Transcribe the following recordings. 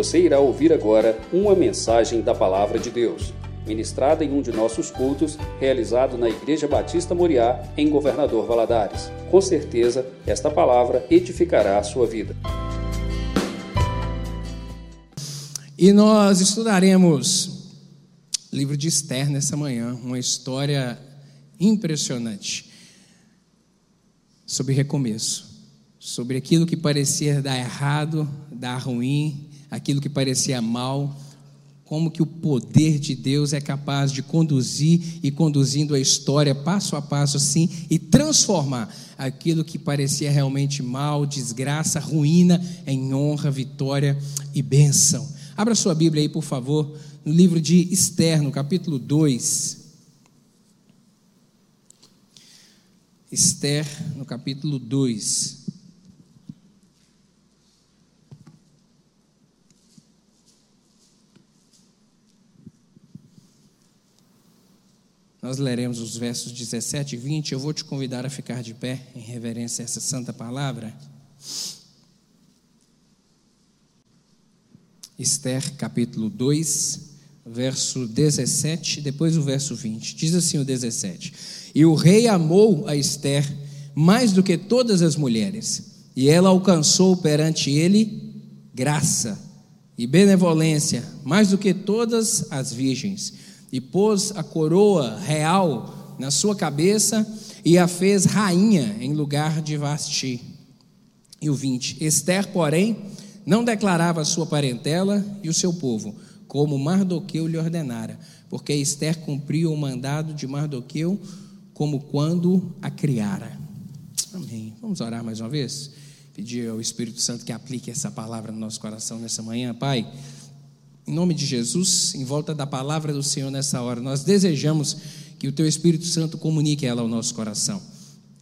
Você irá ouvir agora uma mensagem da Palavra de Deus, ministrada em um de nossos cultos, realizado na Igreja Batista Moriá, em Governador Valadares. Com certeza, esta palavra edificará a sua vida. E nós estudaremos o livro de Esther nessa manhã, uma história impressionante sobre recomeço, sobre aquilo que parecia dar errado, dar ruim, aquilo que parecia mal, como que o poder de Deus é capaz de conduzir e conduzindo a história passo a passo assim e transformar aquilo que parecia realmente mal, desgraça, ruína em honra, vitória e bênção. Abra sua Bíblia aí, por favor, no livro de Esther, no capítulo 2. Esther, no capítulo 2. Nós leremos os versos 17 e 20. Eu vou te convidar a ficar de pé em reverência a essa santa palavra. Esther, capítulo 2, verso 17, depois o verso 20. Diz assim o 17: E o rei amou a Esther mais do que todas as mulheres, e ela alcançou perante ele graça e benevolência mais do que todas as virgens, e pôs a coroa real na sua cabeça e a fez rainha em lugar de Vasti. E o 20: Esther, porém, não declarava sua parentela e o seu povo como Mardoqueu lhe ordenara, porque Esther cumpriu o mandado de Mardoqueu como quando a criara. Amém. Vamos orar mais uma vez? Pedir ao Espírito Santo que aplique essa palavra no nosso coração nessa manhã, Pai. Em nome de Jesus, em volta da palavra do Senhor nessa hora, nós desejamos que o Teu Espírito Santo comunique ela ao nosso coração.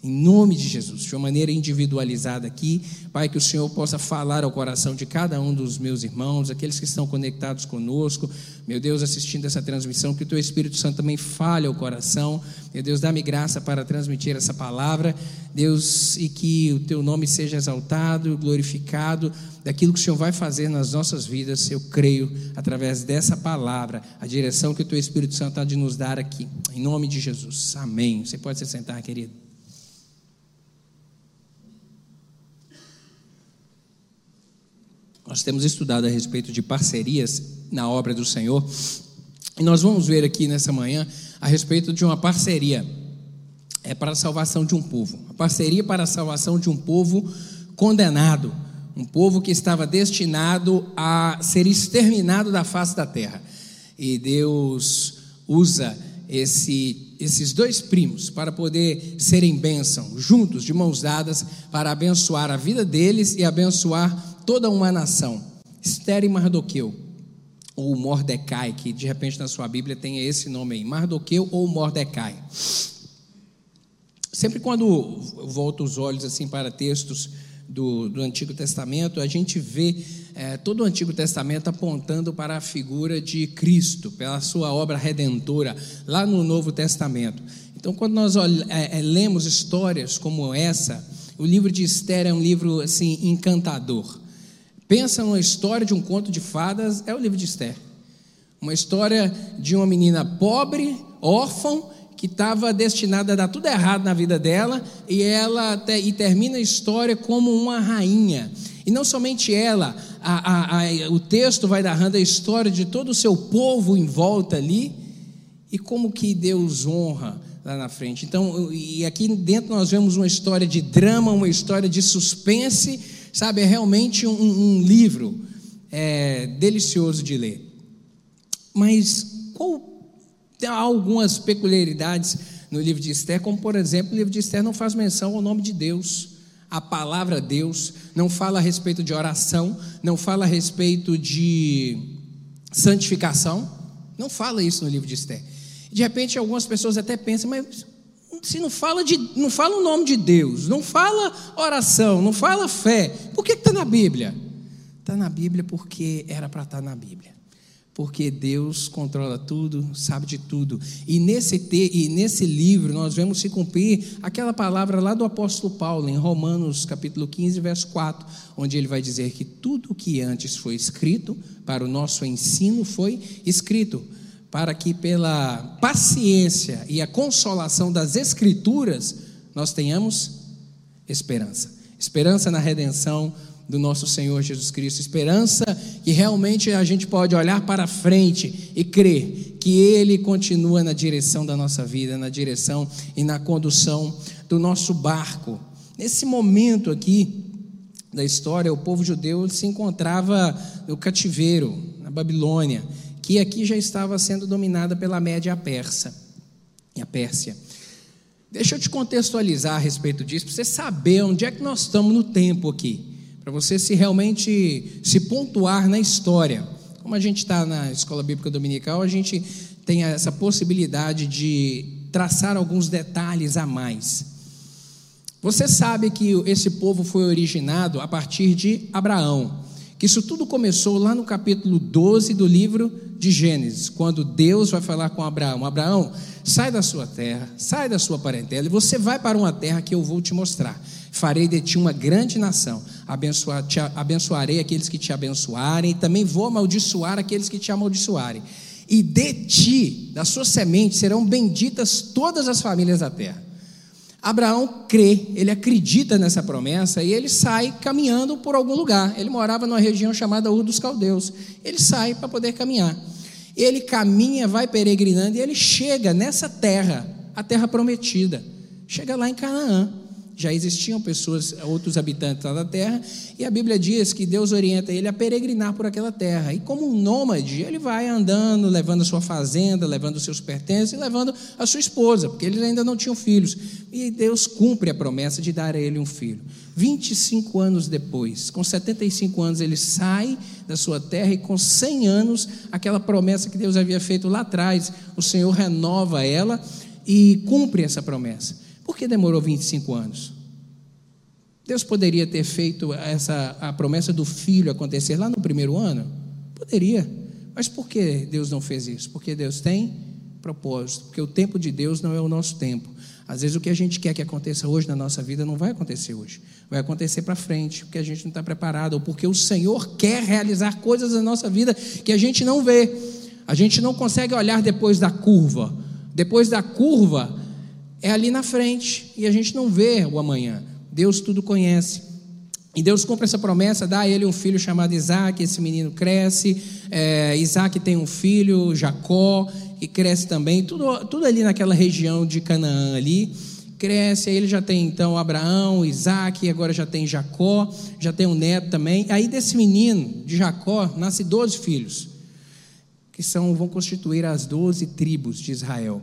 Em nome de Jesus, de uma maneira individualizada aqui, Pai, que o Senhor possa falar ao coração de cada um dos meus irmãos, aqueles que estão conectados conosco, meu Deus, assistindo essa transmissão, que o Teu Espírito Santo também fale ao coração, meu Deus, dá-me graça para transmitir essa palavra, Deus, e que o Teu nome seja exaltado, glorificado, daquilo que o Senhor vai fazer nas nossas vidas, eu creio, através dessa palavra, a direção que o Teu Espírito Santo há de nos dar aqui, em nome de Jesus, amém. Você pode se sentar, querido. Nós temos estudado a respeito de parcerias na obra do Senhor. E nós vamos ver aqui nessa manhã a respeito de uma parceria é para a salvação de um povo. A parceria para a salvação de um povo condenado, um povo que estava destinado a ser exterminado da face da terra. E Deus usa esse, esses dois primos para poder serem bênção, juntos, de mãos dadas, para abençoar a vida deles e abençoar toda uma nação. Esther e Mardoqueu, ou Mordecai, que de repente na sua Bíblia tem esse nome aí, Mardoqueu ou Mordecai. Sempre quando eu volto os olhos assim para textos do, do Antigo Testamento, a gente vê é, todo o Antigo Testamento apontando para a figura de Cristo, pela sua obra redentora, lá no Novo Testamento. Então, quando nós é, é, lemos histórias como essa, o livro de Esther é um livro assim encantador. Pensa numa história de um conto de fadas, é o livro de Esther. Uma história de uma menina pobre, órfã, que estava destinada a dar tudo errado na vida dela, e ela e termina a história como uma rainha. E não somente ela, a, a, a, o texto vai narrando a história de todo o seu povo em volta ali, e como que Deus honra lá na frente. Então, e aqui dentro nós vemos uma história de drama, uma história de suspense, Sabe, é realmente um, um livro é, delicioso de ler. Mas qual, há algumas peculiaridades no livro de Esther, como por exemplo, o livro de Esther não faz menção ao nome de Deus, a palavra Deus, não fala a respeito de oração, não fala a respeito de santificação, não fala isso no livro de Esther. De repente, algumas pessoas até pensam, mas se não fala, de, não fala o nome de Deus, não fala oração, não fala fé, por que está na Bíblia? Está na Bíblia porque era para estar tá na Bíblia. porque Deus controla tudo, sabe de tudo. E nesse, te, e nesse livro nós vemos se cumprir aquela palavra lá do apóstolo Paulo, em Romanos capítulo 15, verso 4, onde ele vai dizer que tudo o que antes foi escrito para o nosso ensino foi escrito, para que pela paciência e a consolação das Escrituras nós tenhamos esperança. Esperança na redenção do nosso Senhor Jesus Cristo, esperança que realmente a gente pode olhar para frente e crer que Ele continua na direção da nossa vida, na direção e na condução do nosso barco. Nesse momento aqui da história, o povo judeu se encontrava no cativeiro, na Babilônia, que aqui já estava sendo dominada pela média persa, a Pérsia. Deixa eu te contextualizar a respeito disso, para você saber onde é que nós estamos no tempo aqui para você se realmente se pontuar na história. Como a gente está na escola bíblica dominical, a gente tem essa possibilidade de traçar alguns detalhes a mais. Você sabe que esse povo foi originado a partir de Abraão, que isso tudo começou lá no capítulo 12 do livro de Gênesis, quando Deus vai falar com Abraão: Abraão, sai da sua terra, sai da sua parentela, e você vai para uma terra que eu vou te mostrar. Farei de ti uma grande nação, Abençoar, te, abençoarei aqueles que te abençoarem, e também vou amaldiçoar aqueles que te amaldiçoarem. E de ti, da sua semente, serão benditas todas as famílias da terra. Abraão crê, ele acredita nessa promessa e ele sai caminhando por algum lugar. Ele morava numa região chamada Ur dos Caldeus. Ele sai para poder caminhar. Ele caminha, vai peregrinando e ele chega nessa terra, a terra prometida. Chega lá em Canaã já existiam pessoas, outros habitantes lá da terra, e a Bíblia diz que Deus orienta ele a peregrinar por aquela terra. E como um nômade, ele vai andando, levando a sua fazenda, levando seus pertences e levando a sua esposa, porque eles ainda não tinham filhos. E Deus cumpre a promessa de dar a ele um filho. 25 anos depois, com 75 anos, ele sai da sua terra e com 100 anos, aquela promessa que Deus havia feito lá atrás, o Senhor renova ela e cumpre essa promessa. Por que demorou 25 anos? Deus poderia ter feito essa a promessa do filho acontecer lá no primeiro ano? Poderia. Mas por que Deus não fez isso? Porque Deus tem propósito, porque o tempo de Deus não é o nosso tempo. Às vezes o que a gente quer que aconteça hoje na nossa vida não vai acontecer hoje. Vai acontecer para frente, porque a gente não está preparado, ou porque o Senhor quer realizar coisas na nossa vida que a gente não vê. A gente não consegue olhar depois da curva. Depois da curva, é ali na frente e a gente não vê o amanhã. Deus tudo conhece. E Deus cumpre essa promessa, dá a ele um filho chamado Isaac, esse menino cresce, é, Isaac tem um filho, Jacó, que cresce também, tudo, tudo ali naquela região de Canaã ali, cresce, aí ele já tem então Abraão, Isaac, agora já tem Jacó, já tem um neto também, aí desse menino, de Jacó, nasce 12 filhos, que são, vão constituir as 12 tribos de Israel.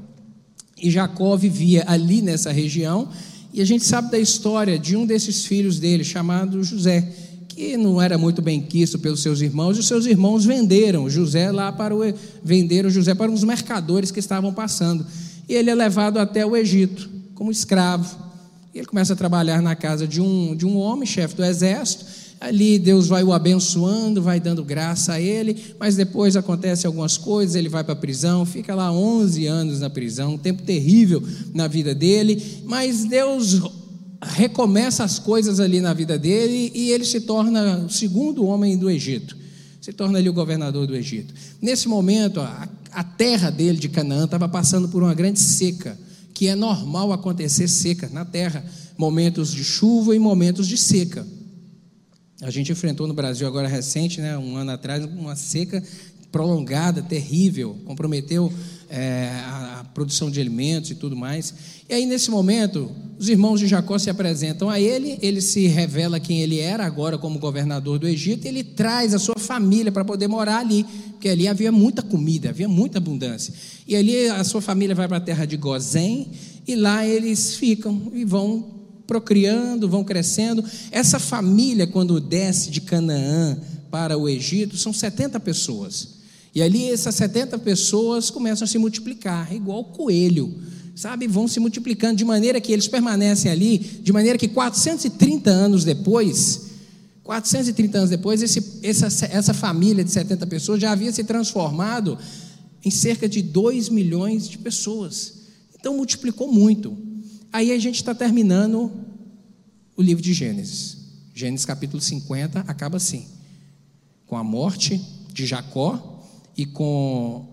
E Jacó vivia ali nessa região, e a gente sabe da história de um desses filhos dele, chamado José, que não era muito bem quisto pelos seus irmãos, e os seus irmãos venderam José lá para o venderam José para uns mercadores que estavam passando. E ele é levado até o Egito como escravo. E ele começa a trabalhar na casa de um, de um homem, chefe do exército, Ali Deus vai o abençoando, vai dando graça a ele, mas depois acontece algumas coisas, ele vai para a prisão, fica lá 11 anos na prisão, um tempo terrível na vida dele, mas Deus recomeça as coisas ali na vida dele e ele se torna o segundo homem do Egito. Se torna ali o governador do Egito. Nesse momento, a, a terra dele de Canaã estava passando por uma grande seca, que é normal acontecer seca na terra, momentos de chuva e momentos de seca. A gente enfrentou no Brasil agora recente, né, um ano atrás, uma seca prolongada, terrível, comprometeu é, a, a, produção de alimentos e tudo mais. E aí, nesse momento, os irmãos de Jacó se apresentam a ele, ele se revela quem ele era agora como governador do Egito, e ele traz a sua família para poder morar ali, porque ali havia muita comida, havia muita abundância. E ali a sua família vai para a terra de Gozém, e lá eles ficam e vão procriando, vão crescendo. Essa família, quando desce de Canaã para o Egito, são 70 pessoas. E ali essas 70 pessoas começam a se multiplicar, igual coelho, sabe? Vão se multiplicando de maneira que eles permanecem ali, de maneira que 430 anos depois, 430 anos depois, esse, essa, essa família de 70 pessoas já havia se transformado em cerca de 2 milhões de pessoas. Então multiplicou muito. Aí a gente está terminando o livro de Gênesis. Gênesis capítulo 50 acaba assim: com a morte de Jacó e com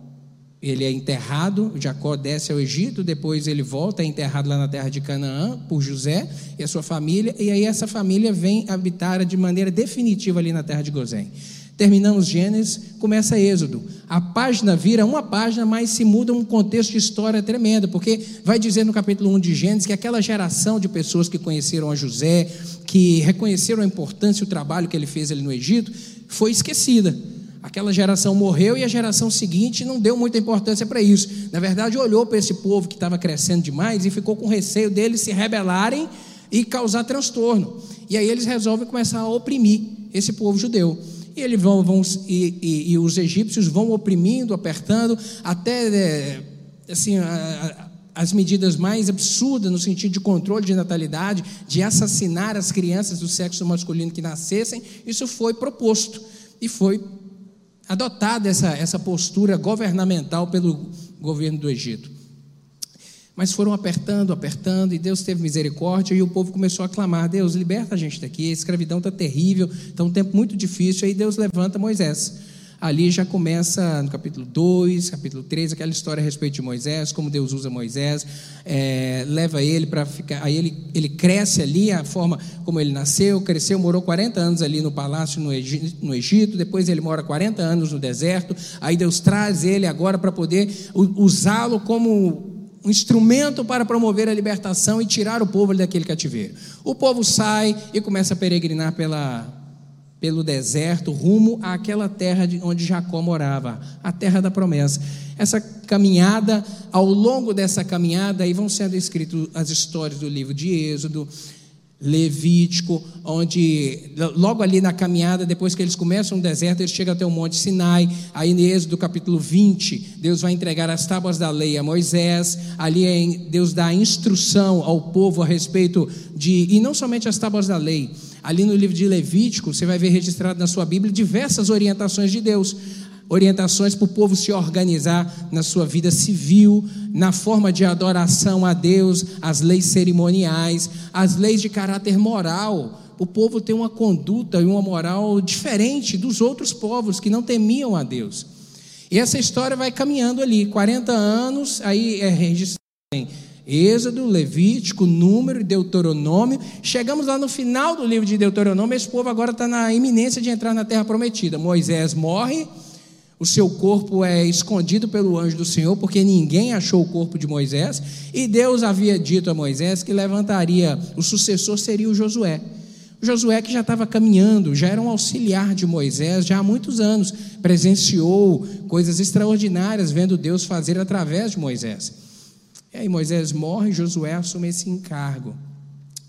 ele é enterrado, Jacó desce ao Egito, depois ele volta, é enterrado lá na terra de Canaã por José e a sua família, e aí essa família vem habitar de maneira definitiva ali na terra de Gozém. Terminamos Gênesis, começa Êxodo. A página vira uma página, mas se muda um contexto de história tremendo, porque vai dizer no capítulo 1 de Gênesis que aquela geração de pessoas que conheceram a José, que reconheceram a importância e o trabalho que ele fez ali no Egito, foi esquecida. Aquela geração morreu e a geração seguinte não deu muita importância para isso. Na verdade, olhou para esse povo que estava crescendo demais e ficou com receio deles se rebelarem e causar transtorno. E aí eles resolvem começar a oprimir esse povo judeu. E vão, vão e, e, e os egípcios vão oprimindo, apertando, até é, assim, a, a, as medidas mais absurdas no sentido de controle de natalidade, de assassinar as crianças do sexo masculino que nascessem. Isso foi proposto e foi adotada essa, essa postura governamental pelo governo do Egito. Mas foram apertando, apertando, e Deus teve misericórdia, e o povo começou a clamar: Deus, liberta a gente daqui, a escravidão está terrível, está um tempo muito difícil. Aí Deus levanta Moisés ali já começa no capítulo 2, capítulo 3, aquela história a respeito de Moisés, como Deus usa Moisés, é, leva ele para ficar. Aí ele, ele cresce ali, a forma como ele nasceu, cresceu, morou 40 anos ali no palácio no Egito, no Egito depois ele mora 40 anos no deserto. Aí Deus traz ele agora para poder usá-lo como um instrumento para promover a libertação e tirar o povo daquele cativeiro. O povo sai e começa a peregrinar pela pelo deserto rumo àquela terra onde Jacó morava, a terra da promessa. Essa caminhada, ao longo dessa caminhada, aí vão sendo escritas as histórias do livro de Êxodo, Levítico, onde logo ali na caminhada, depois que eles começam no deserto, eles chegam até o Monte Sinai, aí em Êxodo capítulo 20, Deus vai entregar as tábuas da lei a Moisés, ali Deus dá instrução ao povo a respeito de, e não somente as tábuas da lei, Ali no livro de Levítico, você vai ver registrado na sua Bíblia diversas orientações de Deus. Orientações para o povo se organizar na sua vida civil, na forma de adoração a Deus, as leis cerimoniais, as leis de caráter moral. O povo tem uma conduta e uma moral diferente dos outros povos que não temiam a Deus. E essa história vai caminhando ali, 40 anos, aí é registrado em Êxodo, Levítico, Número Deuteronômio. Chegamos lá no final do livro de Deuteronômio, esse povo agora está na iminência de entrar na terra prometida. Moisés morre, o seu corpo é escondido pelo anjo do Senhor, porque ninguém achou o corpo de Moisés, e Deus havia dito a Moisés que levantaria, o sucessor seria o Josué. Josué que já estava caminhando, já era um auxiliar de Moisés, já há muitos anos, presenciou coisas extraordinárias vendo Deus fazer através de Moisés. E aí Moisés morre Josué assume esse encargo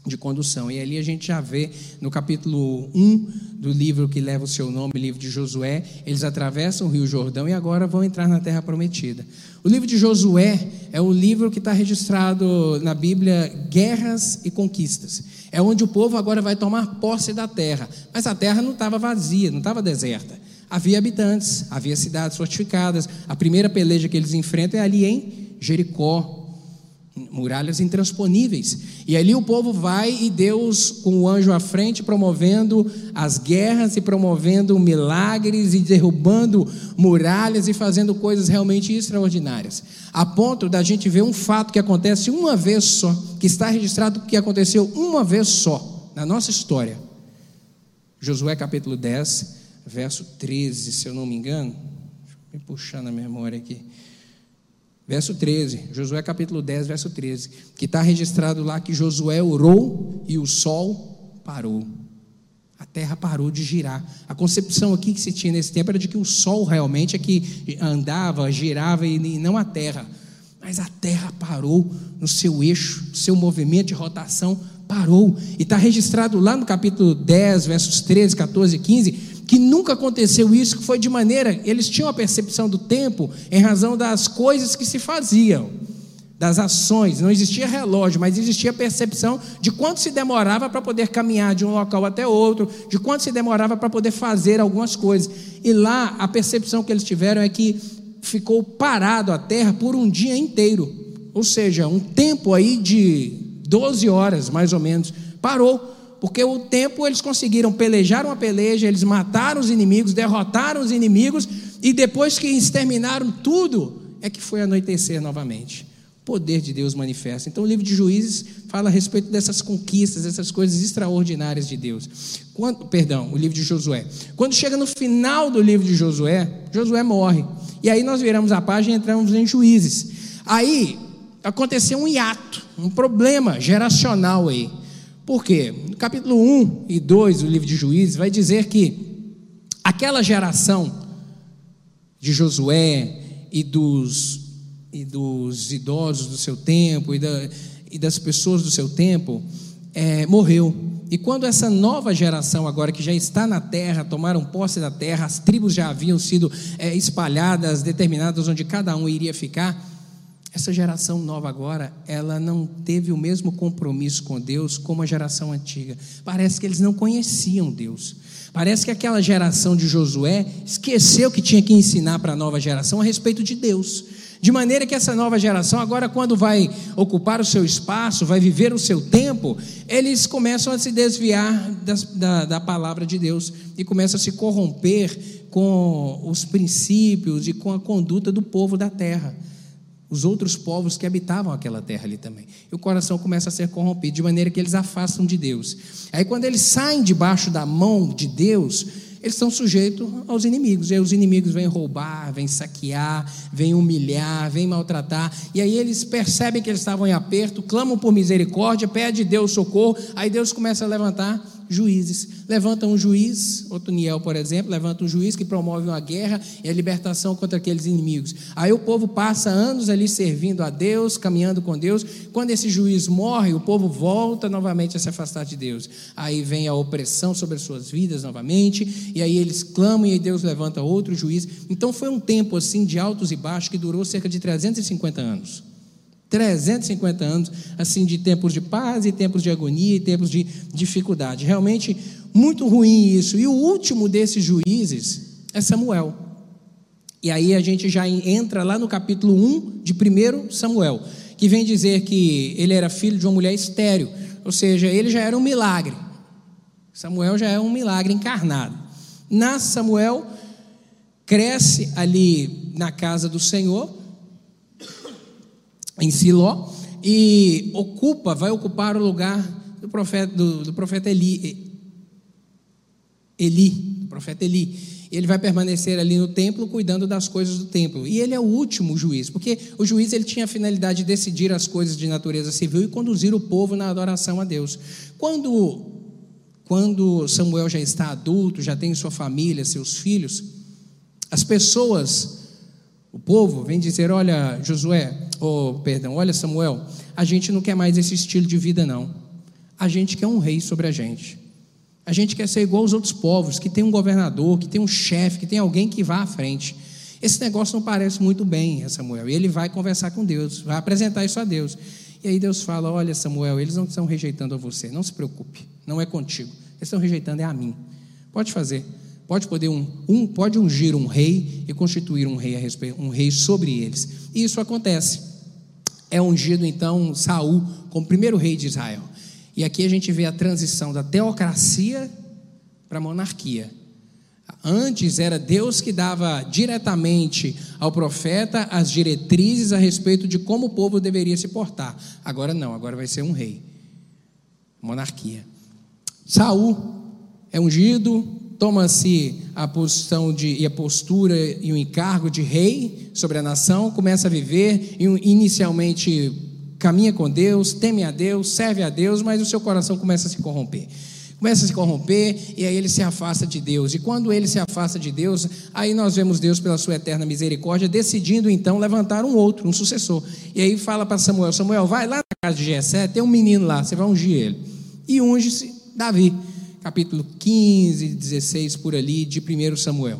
de condução. E ali a gente já vê no capítulo 1 do livro que leva o seu nome, livro de Josué, eles atravessam o Rio Jordão e agora vão entrar na terra prometida. O livro de Josué é o livro que está registrado na Bíblia Guerras e Conquistas. É onde o povo agora vai tomar posse da terra. Mas a terra não estava vazia, não estava deserta. Havia habitantes, havia cidades fortificadas. A primeira peleja que eles enfrentam é ali em Jericó, muralhas intransponíveis. E ali o povo vai e Deus, com o anjo à frente, promovendo as guerras e promovendo milagres e derrubando muralhas e fazendo coisas realmente extraordinárias. A ponto da gente ver um fato que acontece uma vez só, que está registrado que aconteceu uma vez só na nossa história. Josué capítulo 10, verso 13, se eu não me engano. Deixa eu me puxar na memória aqui. Verso 13, Josué capítulo 10, verso 13, que está registrado lá que Josué orou e o sol parou. A terra parou de girar. A concepção aqui que se tinha nesse tempo era de que o sol realmente é que andava, girava e não a terra. Mas a terra parou no seu eixo, no seu movimento de rotação parou. E está registrado lá no capítulo 10, versos 13, 14 e 15, que nunca aconteceu isso, que foi de maneira, eles tinham a percepção do tempo em razão das coisas que se faziam, das ações, não existia relógio, mas existia percepção de quanto se demorava para poder caminhar de um local até outro, de quanto se demorava para poder fazer algumas coisas. E lá a percepção que eles tiveram é que ficou parado a terra por um dia inteiro, ou seja, um tempo aí de 12 horas mais ou menos, parou. Porque o tempo eles conseguiram pelejar uma peleja, eles mataram os inimigos, derrotaram os inimigos, e depois que exterminaram tudo, é que foi anoitecer novamente poder de Deus manifesta. Então, o livro de Juízes fala a respeito dessas conquistas, dessas coisas extraordinárias de Deus. Quando, perdão, o livro de Josué. Quando chega no final do livro de Josué, Josué morre. E aí nós viramos a página e entramos em Juízes. Aí aconteceu um hiato, um problema geracional aí. Por quê? No capítulo 1 e 2 do livro de Juízes vai dizer que aquela geração de Josué e dos e dos idosos do seu tempo e, da, e das pessoas do seu tempo, é, morreu. E quando essa nova geração, agora que já está na terra, tomaram posse da terra, as tribos já haviam sido é, espalhadas, determinadas onde cada um iria ficar. Essa geração nova agora, ela não teve o mesmo compromisso com Deus como a geração antiga. Parece que eles não conheciam Deus. Parece que aquela geração de Josué esqueceu que tinha que ensinar para a nova geração a respeito de Deus. De maneira que essa nova geração, agora, quando vai ocupar o seu espaço, vai viver o seu tempo, eles começam a se desviar das, da, da palavra de Deus e começam a se corromper com os princípios e com a conduta do povo da terra os outros povos que habitavam aquela terra ali também. E o coração começa a ser corrompido, de maneira que eles afastam de Deus. Aí, quando eles saem debaixo da mão de Deus, eles estão sujeitos aos inimigos. E aí os inimigos vêm roubar, vêm saquear, vêm humilhar, vêm maltratar. E aí eles percebem que eles estavam em aperto, clamam por misericórdia, pedem Deus socorro. Aí Deus começa a levantar juízes. Levanta um juiz, Otoniel, por exemplo, levanta um juiz que promove uma guerra e a libertação contra aqueles inimigos. Aí o povo passa anos ali servindo a Deus, caminhando com Deus. Quando esse juiz morre, o povo volta novamente a se afastar de Deus. Aí vem a opressão sobre as suas vidas novamente, e aí eles clamam e Deus levanta outro juiz. Então foi um tempo assim de altos e baixos que durou cerca de 350 anos. 350 anos, assim, de tempos de paz e tempos de agonia e tempos de dificuldade. Realmente muito ruim isso. E o último desses juízes é Samuel. E aí a gente já entra lá no capítulo 1 de 1 Samuel, que vem dizer que ele era filho de uma mulher estéril, ou seja, ele já era um milagre. Samuel já é um milagre encarnado. Nasce Samuel, cresce ali na casa do Senhor, em Siló e ocupa, vai ocupar o lugar do profeta, do, do profeta Eli, Eli, do profeta Eli. Ele vai permanecer ali no templo cuidando das coisas do templo. E ele é o último juiz, porque o juiz ele tinha a finalidade de decidir as coisas de natureza civil e conduzir o povo na adoração a Deus. Quando quando Samuel já está adulto, já tem sua família, seus filhos, as pessoas o povo vem dizer: Olha, Josué, oh, perdão, olha, Samuel, a gente não quer mais esse estilo de vida, não. A gente quer um rei sobre a gente. A gente quer ser igual aos outros povos, que tem um governador, que tem um chefe, que tem alguém que vá à frente. Esse negócio não parece muito bem, Samuel. E ele vai conversar com Deus, vai apresentar isso a Deus. E aí Deus fala: Olha, Samuel, eles não estão rejeitando a você, não se preocupe, não é contigo. Eles estão rejeitando é a mim. Pode fazer. Pode poder um, um, pode ungir um rei e constituir um rei a respeito, um rei sobre eles. E isso acontece. É ungido então Saul como primeiro rei de Israel. E aqui a gente vê a transição da teocracia para a monarquia. Antes era Deus que dava diretamente ao profeta as diretrizes a respeito de como o povo deveria se portar. Agora não, agora vai ser um rei. Monarquia. Saul é ungido, toma-se a posição de, e a postura e o encargo de rei sobre a nação, começa a viver, inicialmente caminha com Deus, teme a Deus, serve a Deus, mas o seu coração começa a se corromper. Começa a se corromper e aí ele se afasta de Deus. E quando ele se afasta de Deus, aí nós vemos Deus, pela sua eterna misericórdia, decidindo então levantar um outro, um sucessor. E aí fala para Samuel: Samuel, vai lá na casa de Jessé, tem um menino lá, você vai ungir ele. E unge-se Davi capítulo 15, 16 por ali de 1 Samuel.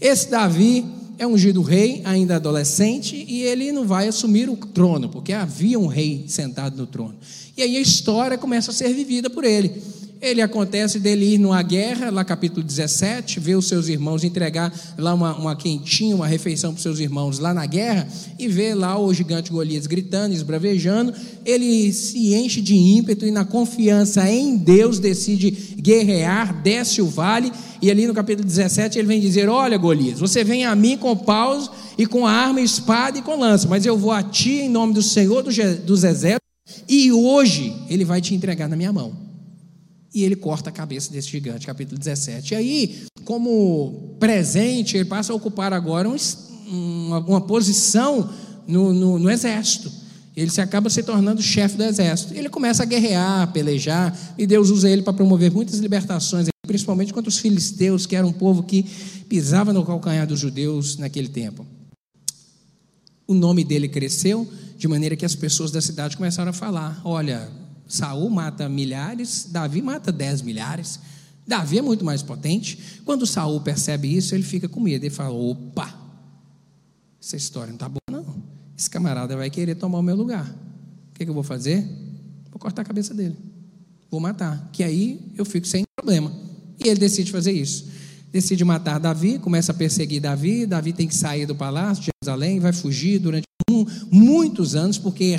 Esse Davi é ungido rei, ainda adolescente, e ele não vai assumir o trono, porque havia um rei sentado no trono. E aí a história começa a ser vivida por ele. Ele acontece dele ir numa guerra, lá capítulo 17, ver os seus irmãos entregar lá uma, uma quentinha, uma refeição para os seus irmãos lá na guerra, e ver lá o gigante Golias gritando, esbravejando. Ele se enche de ímpeto e, na confiança em Deus, decide guerrear, desce o vale, e ali no capítulo 17 ele vem dizer: Olha, Golias, você vem a mim com paus e com arma, espada e com lança, mas eu vou a ti em nome do Senhor dos exércitos, e hoje ele vai te entregar na minha mão e ele corta a cabeça desse gigante, capítulo 17. E aí, como presente, ele passa a ocupar agora um, uma, uma, posição no, no, no, exército. Ele se acaba se tornando chefe do exército. Ele começa a guerrear, pelejar, e Deus usa ele para promover muitas libertações, principalmente contra os filisteus, que era um povo que pisava no calcanhar dos judeus naquele tempo. O nome dele cresceu, de maneira que as pessoas da cidade começaram a falar: olha, Saul mata milhares, Davi mata dez milhares. Davi é muito mais potente. Quando Saul percebe isso, ele fica com medo. Ele fala: opa, essa história não está boa, não. Esse camarada vai querer tomar o meu lugar. O que, que eu vou fazer? Vou cortar a cabeça dele. Vou matar. Que aí eu fico sem problema. E ele decide fazer isso. Decide matar Davi, começa a perseguir Davi. Davi tem que sair do palácio de Jerusalém, vai fugir durante muitos anos, porque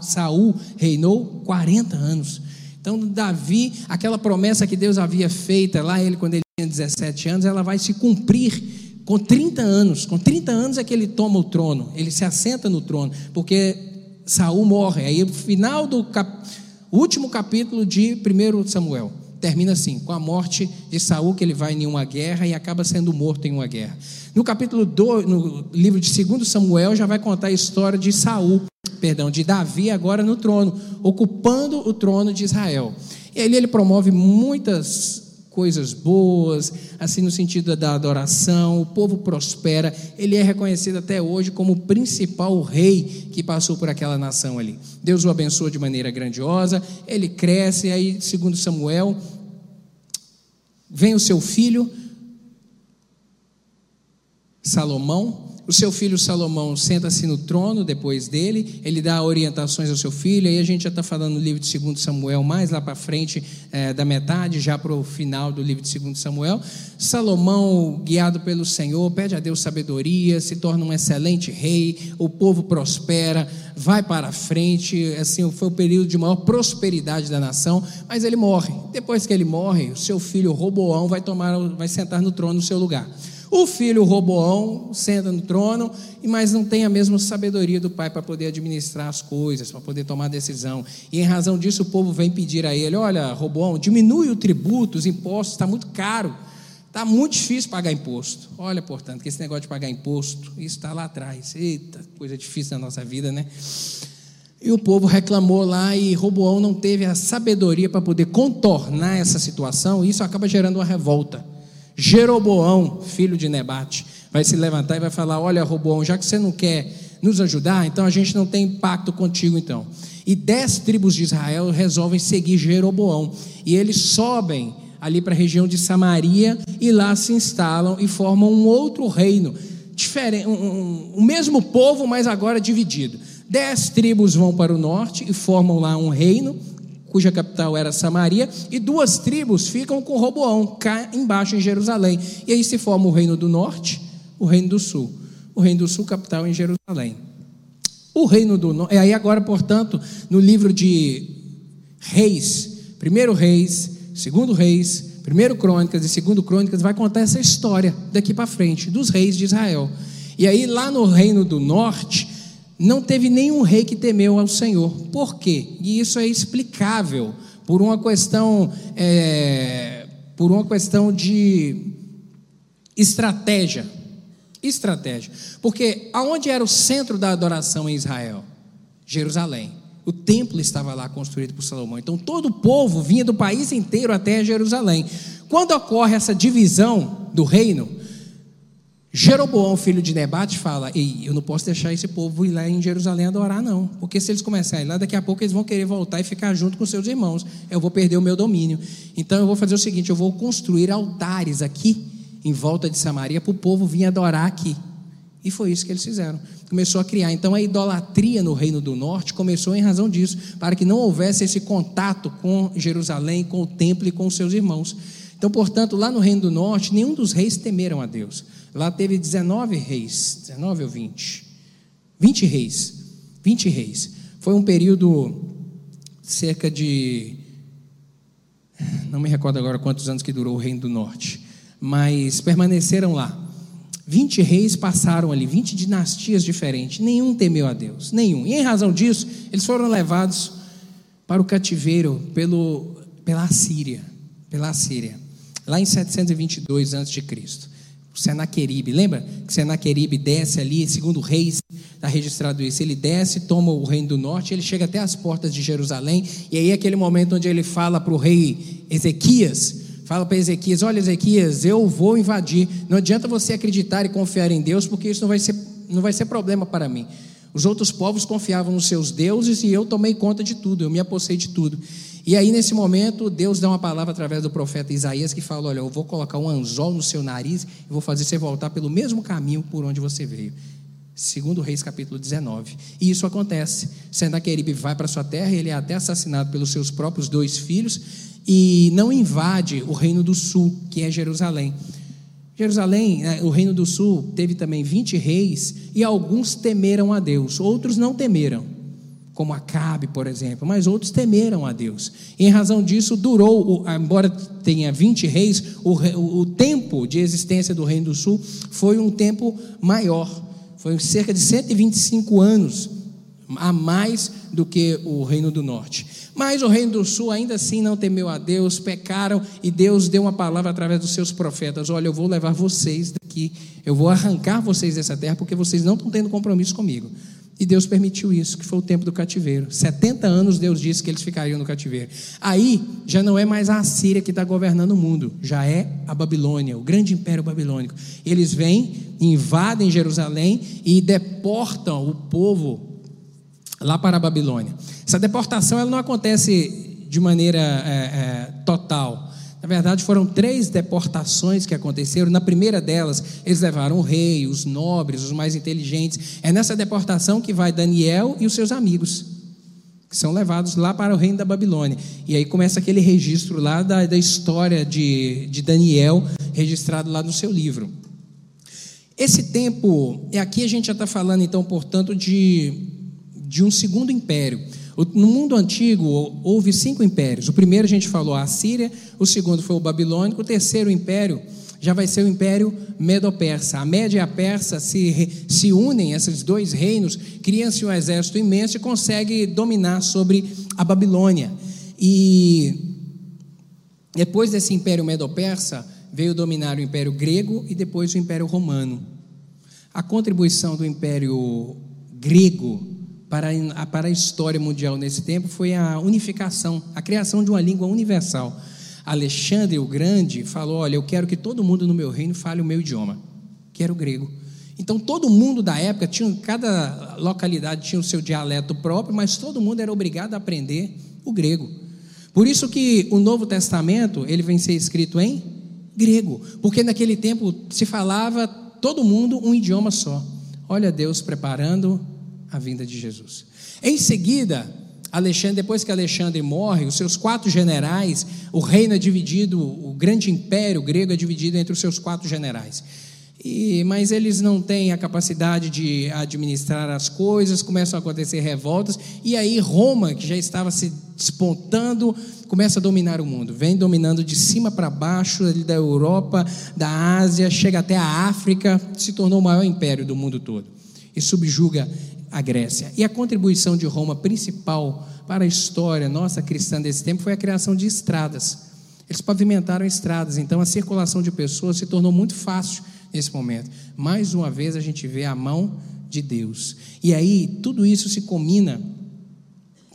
Saul reinou 40 anos. Então, Davi, aquela promessa que Deus havia feita lá, ele quando ele tinha 17 anos, ela vai se cumprir com 30 anos. Com 30 anos é que ele toma o trono, ele se assenta no trono, porque Saul morre. Aí, no final do cap... último capítulo de 1 Samuel, termina assim, com a morte de Saul, que ele vai em uma guerra e acaba sendo morto em uma guerra. No capítulo 2, no livro de 2 Samuel, já vai contar a história de Saul, perdão, de Davi agora no trono, ocupando o trono de Israel. E ali ele promove muitas coisas boas, assim no sentido da adoração, o povo prospera, ele é reconhecido até hoje como o principal rei que passou por aquela nação ali. Deus o abençoa de maneira grandiosa, ele cresce, aí, segundo Samuel, vem o seu filho, Salomão, o seu filho Salomão senta-se no trono depois dele, ele dá orientações ao seu filho, aí a gente já está falando no livro de 2 Samuel, mais lá para frente, é, da metade, já para o final do livro de 2 Samuel. Salomão, guiado pelo Senhor, pede a Deus sabedoria, se torna um excelente rei, o povo prospera, vai para frente, assim, foi o período de maior prosperidade da nação, mas ele morre. Depois que ele morre, o seu filho Roboão vai, tomar, vai sentar no trono no seu lugar. O filho Roboão senta no trono, mas não tem a mesma sabedoria do pai para poder administrar as coisas, para poder tomar decisão. E em razão disso, o povo vem pedir a ele: Olha, Roboão, diminui o tributo, os impostos, está muito caro. Está muito difícil pagar imposto. Olha, portanto, que esse negócio de pagar imposto, está lá atrás. Eita, coisa difícil na nossa vida, né? E o povo reclamou lá e Roboão não teve a sabedoria para poder contornar essa situação, e isso acaba gerando uma revolta. Jeroboão, filho de Nebate, vai se levantar e vai falar: Olha, Roboão, já que você não quer nos ajudar, então a gente não tem pacto contigo, então. E dez tribos de Israel resolvem seguir Jeroboão. E eles sobem ali para a região de Samaria e lá se instalam e formam um outro reino, diferente, um, um, o mesmo povo, mas agora dividido. Dez tribos vão para o norte e formam lá um reino cuja capital era Samaria, e duas tribos ficam com Roboão, cá embaixo em Jerusalém. E aí se forma o reino do norte, o reino do sul. O reino do sul, capital em Jerusalém. O reino do norte. E aí agora, portanto, no livro de Reis, primeiro Reis, segundo Reis, primeiro Crônicas e segundo Crônicas, vai contar essa história daqui para frente, dos reis de Israel. E aí lá no reino do norte, não teve nenhum rei que temeu ao Senhor. Por quê? E isso é explicável por uma questão, é, por uma questão de estratégia. Estratégia. Porque aonde era o centro da adoração em Israel? Jerusalém. O templo estava lá construído por Salomão. Então todo o povo vinha do país inteiro até Jerusalém. Quando ocorre essa divisão do reino, Jeroboão, filho de Nebate, fala: Ei, eu não posso deixar esse povo ir lá em Jerusalém adorar, não. Porque se eles começarem lá, daqui a pouco eles vão querer voltar e ficar junto com seus irmãos. Eu vou perder o meu domínio. Então eu vou fazer o seguinte: eu vou construir altares aqui em volta de Samaria para o povo vir adorar aqui. E foi isso que eles fizeram. Começou a criar. Então a idolatria no Reino do Norte começou em razão disso, para que não houvesse esse contato com Jerusalém, com o templo e com os seus irmãos. Então, portanto, lá no Reino do Norte, nenhum dos reis temeram a Deus. Lá teve 19 reis, 19 ou 20? 20 reis. 20 reis. Foi um período cerca de não me recordo agora quantos anos que durou o Reino do Norte, mas permaneceram lá. 20 reis passaram ali, 20 dinastias diferentes, nenhum temeu a Deus, nenhum. E em razão disso, eles foram levados para o cativeiro pelo, pela Assíria, pela Assíria, lá em 722 a.C o Senaqueribe. Lembra que Senaqueribe desce ali, segundo Reis, está registrado isso. Ele desce, toma o reino do norte, ele chega até as portas de Jerusalém, e aí é aquele momento onde ele fala para o rei Ezequias, fala para Ezequias: Olha, Ezequias, eu vou invadir. Não adianta você acreditar e confiar em Deus, porque isso não vai ser, não vai ser problema para mim. Os outros povos confiavam nos seus deuses e eu tomei conta de tudo, eu me apossei de tudo. E aí, nesse momento, Deus dá uma palavra através do profeta Isaías que fala: Olha, eu vou colocar um anzol no seu nariz e vou fazer você voltar pelo mesmo caminho por onde você veio. Segundo Reis capítulo 19. E isso acontece. Senaqueribe vai para sua terra, ele é até assassinado pelos seus próprios dois filhos e não invade o reino do sul, que é Jerusalém. Jerusalém, né, o reino do sul, teve também 20 reis e alguns temeram a Deus, outros não temeram como Acabe, por exemplo, mas outros temeram a Deus. Em razão disso, durou, embora tenha 20 reis, o, o, tempo de existência do Reino do Sul foi um tempo maior, foi cerca de 125 anos a mais do que o Reino do Norte. Mas o Reino do Sul ainda assim não temeu a Deus, pecaram e Deus deu uma palavra através dos seus profetas: Olha, eu vou levar vocês daqui, eu vou arrancar vocês dessa terra, porque vocês não estão tendo compromisso comigo. E Deus permitiu isso, que foi o tempo do cativeiro. 70 anos Deus disse que eles ficariam no cativeiro. Aí já não é mais a Assíria que está governando o mundo, já é a Babilônia, o grande império babilônico. Eles vêm, invadem Jerusalém e deportam o povo lá para a Babilônia. Essa deportação ela não acontece de maneira é, é, total. Na verdade, foram três deportações que aconteceram. Na primeira delas, eles levaram o rei, os nobres, os mais inteligentes. É nessa deportação que vai Daniel e os seus amigos, que são levados lá para o reino da Babilônia. E aí começa aquele registro lá da, da história de, de Daniel, registrado lá no seu livro. Esse tempo, e aqui a gente já está falando, então, portanto, de, de um segundo império. No mundo antigo houve cinco impérios. O primeiro a gente falou a Síria, o segundo foi o babilônico, o terceiro império já vai ser o império medo-persa. A Média e a Persa se, se unem, esses dois reinos, criam-se um exército imenso e consegue dominar sobre a Babilônia. E depois desse império medo-persa, veio dominar o império grego e depois o império romano. A contribuição do império grego para a, para a história mundial nesse tempo foi a unificação, a criação de uma língua universal. Alexandre o Grande falou: Olha, eu quero que todo mundo no meu reino fale o meu idioma, que era o grego. Então todo mundo da época tinha, cada localidade tinha o seu dialeto próprio, mas todo mundo era obrigado a aprender o grego. Por isso que o Novo Testamento ele vem ser escrito em grego, porque naquele tempo se falava todo mundo um idioma só. Olha Deus preparando a vinda de Jesus. Em seguida, Alexandre, depois que Alexandre morre, os seus quatro generais, o reino é dividido, o grande império grego é dividido entre os seus quatro generais. E, mas eles não têm a capacidade de administrar as coisas, começam a acontecer revoltas, e aí Roma, que já estava se despontando, começa a dominar o mundo. Vem dominando de cima para baixo, da Europa, da Ásia, chega até a África, se tornou o maior império do mundo todo. E subjuga a Grécia. E a contribuição de Roma principal para a história nossa cristã desse tempo foi a criação de estradas. Eles pavimentaram estradas, então a circulação de pessoas se tornou muito fácil nesse momento. Mais uma vez a gente vê a mão de Deus. E aí tudo isso se combina,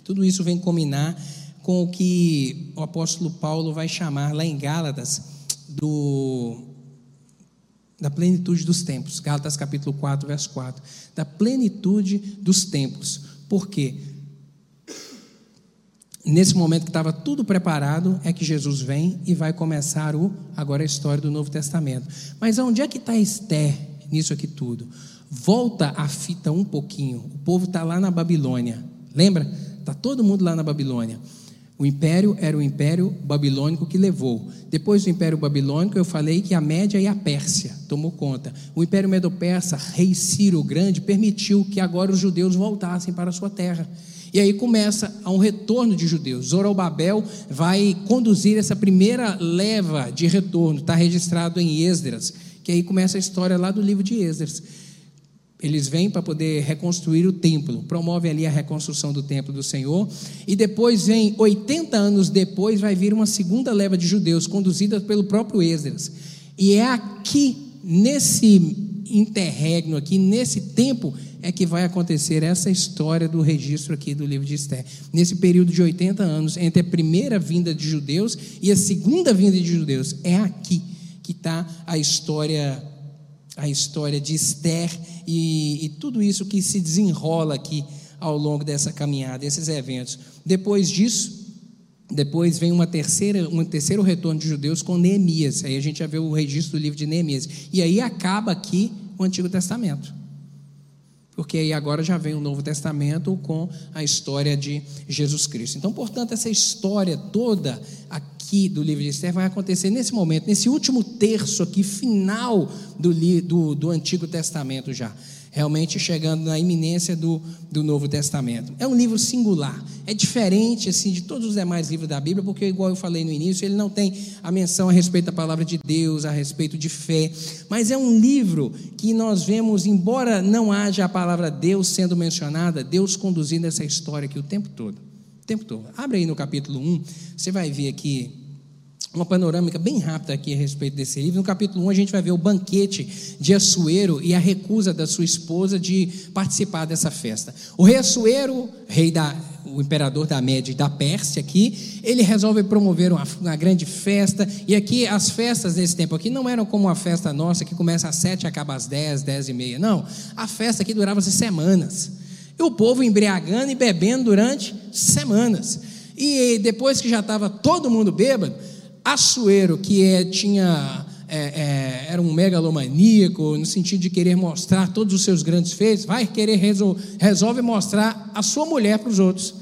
tudo isso vem combinar com o que o apóstolo Paulo vai chamar lá em Gálatas do da plenitude dos tempos. Gálatas capítulo 4, verso 4. Da plenitude dos tempos. Por quê? nesse momento que estava tudo preparado, é que Jesus vem e vai começar o agora a história do Novo Testamento. Mas onde é que está Esther nisso aqui tudo? Volta a fita um pouquinho. O povo está lá na Babilônia. Lembra? Está todo mundo lá na Babilônia. O império era o império babilônico que levou. Depois do império babilônico, eu falei que a Média e a Pérsia tomou conta. O império medo-persa, rei Ciro o Grande, permitiu que agora os judeus voltassem para a sua terra. E aí começa a um retorno de judeus. Zorobabel vai conduzir essa primeira leva de retorno, está registrado em Esdras, que aí começa a história lá do livro de Esdras. Eles vêm para poder reconstruir o templo, promovem ali a reconstrução do templo do Senhor, e depois vem, 80 anos depois, vai vir uma segunda leva de judeus, conduzida pelo próprio Esdras. E é aqui, nesse interregno aqui, nesse tempo, é que vai acontecer essa história do registro aqui do livro de Esther. Nesse período de 80 anos, entre a primeira vinda de judeus e a segunda vinda de judeus, é aqui que está a história a história de Esther e, e tudo isso que se desenrola aqui ao longo dessa caminhada, esses eventos. Depois disso, depois vem uma terceira, um terceiro retorno de judeus com Neemias. Aí a gente já vê o registro do livro de Neemias. E aí acaba aqui o Antigo Testamento. Porque aí agora já vem o Novo Testamento com a história de Jesus Cristo. Então, portanto, essa história toda aqui do livro de Esther vai acontecer nesse momento, nesse último terço aqui, final do, do, do Antigo Testamento já realmente chegando na iminência do, do Novo Testamento. É um livro singular, é diferente assim de todos os demais livros da Bíblia, porque igual eu falei no início, ele não tem a menção a respeito da palavra de Deus, a respeito de fé, mas é um livro que nós vemos, embora não haja a palavra Deus sendo mencionada, Deus conduzindo essa história aqui o tempo todo. O tempo todo. Abre aí no capítulo 1, você vai ver aqui uma panorâmica bem rápida aqui a respeito desse livro. No capítulo 1, a gente vai ver o banquete de Assuero e a recusa da sua esposa de participar dessa festa. O rei Assuero, rei da, o imperador da Média e da Pérsia aqui, ele resolve promover uma, uma, grande festa, e aqui as festas nesse tempo aqui não eram como a festa nossa, que começa às sete e acaba às dez, dez e meia, não, a festa aqui durava semanas, e o povo embriagando e bebendo durante semanas, e depois que já estava todo mundo bêbado, Assuero, que é, tinha, é, é, era um megalomaníaco, no sentido de querer mostrar todos os seus grandes feitos, vai querer resol, resolve mostrar a sua mulher para os outros.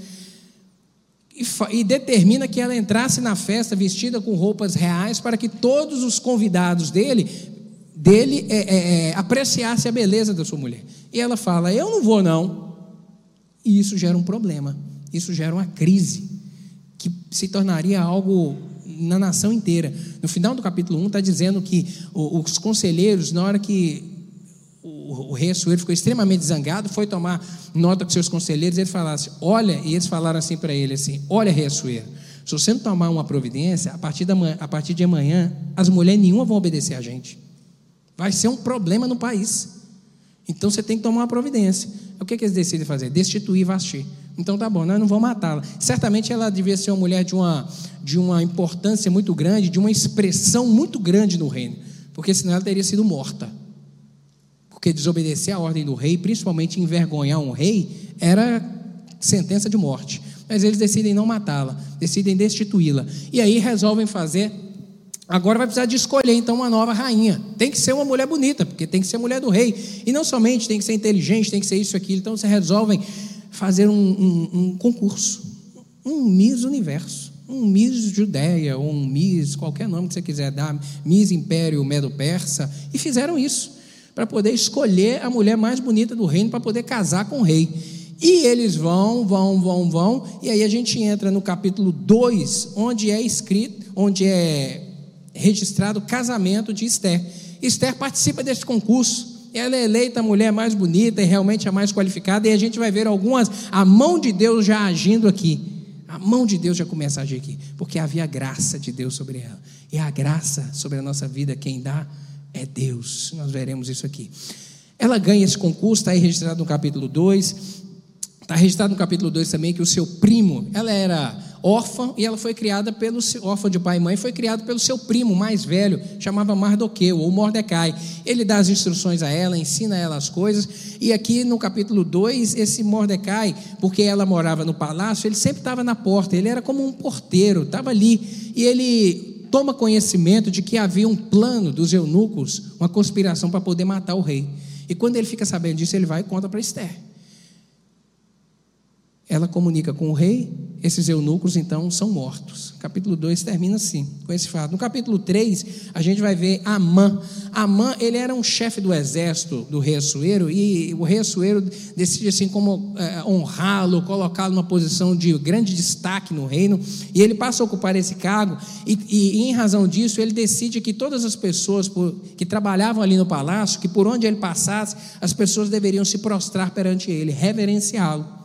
E, e, determina que ela entrasse na festa vestida com roupas reais para que todos os convidados dele dele é, é, é apreciassem a beleza da sua mulher. E ela fala: Eu não vou, não. E isso gera um problema, isso gera uma crise que se tornaria algo na nação inteira. No final do capítulo 1 está dizendo que os conselheiros, na hora que o, rei Assuero ficou extremamente zangado, foi tomar nota com seus conselheiros, ele falasse, olha, e eles falaram assim para ele, assim, olha rei Assuero, se você não tomar uma providência, a partir, da manhã, a partir de amanhã, as mulheres nenhuma vão obedecer a gente. Vai ser um problema no país. Então você tem que tomar uma providência. O que, que eles decidem fazer? Destituir Vasti. Então tá bom, nós não vamos matá-la. Certamente ela devia ser uma mulher de uma, de uma importância muito grande, de uma expressão muito grande no reino, porque senão ela teria sido morta. Porque desobedecer à ordem do rei, principalmente envergonhar um rei, era sentença de morte. Mas eles decidem não matá-la, decidem destituí-la. E aí resolvem fazer. Agora vai precisar de escolher então uma nova rainha. Tem que ser uma mulher bonita, porque tem que ser mulher do rei. E não somente tem que ser inteligente, tem que ser isso aquilo. Então você resolvem fazer um, um, um concurso, um Miss Universo, um Miss Judéia, ou um Miss, qualquer nome que você quiser dar, Miss Império Medo-Persa, e fizeram isso, para poder escolher a mulher mais bonita do reino, para poder casar com o rei. E eles vão, vão, vão, vão, e aí a gente entra no capítulo 2, onde é escrito, onde é registrado o casamento de Esther. Esther participa desse concurso ela é eleita a mulher mais bonita e realmente a mais qualificada, e a gente vai ver algumas, a mão de Deus já agindo aqui. A mão de Deus já começa a agir aqui, porque havia graça de Deus sobre ela. E a graça sobre a nossa vida, quem dá é Deus. Nós veremos isso aqui. Ela ganha esse concurso, está aí registrado no capítulo 2. Está registrado no capítulo 2 também que o seu primo, ela era órfã e ela foi criada pelo órfã de pai e mãe, foi criada pelo seu primo mais velho, chamava Mardoqueu ou Mordecai. Ele dá as instruções a ela, ensina a ela as coisas. E aqui no capítulo 2, esse Mordecai, porque ela morava no palácio, ele sempre estava na porta, ele era como um porteiro, estava ali. E ele toma conhecimento de que havia um plano dos eunucos, uma conspiração para poder matar o rei. E quando ele fica sabendo disso, ele vai e conta para Esther. Ela comunica com o rei, esses eunucos então são mortos. Capítulo 2 termina assim, com esse fato. No capítulo 3, a gente vai ver Amã. Amã, ele era um chefe do exército do rei Assuero, e o rei Assuero decide assim como é, honrá-lo, colocá-lo numa posição de grande destaque no reino, e ele passa a ocupar esse cargo, e, e em razão disso, ele decide que todas as pessoas por, que trabalhavam ali no palácio, que por onde ele passasse, as pessoas deveriam se prostrar perante ele, reverenciá-lo.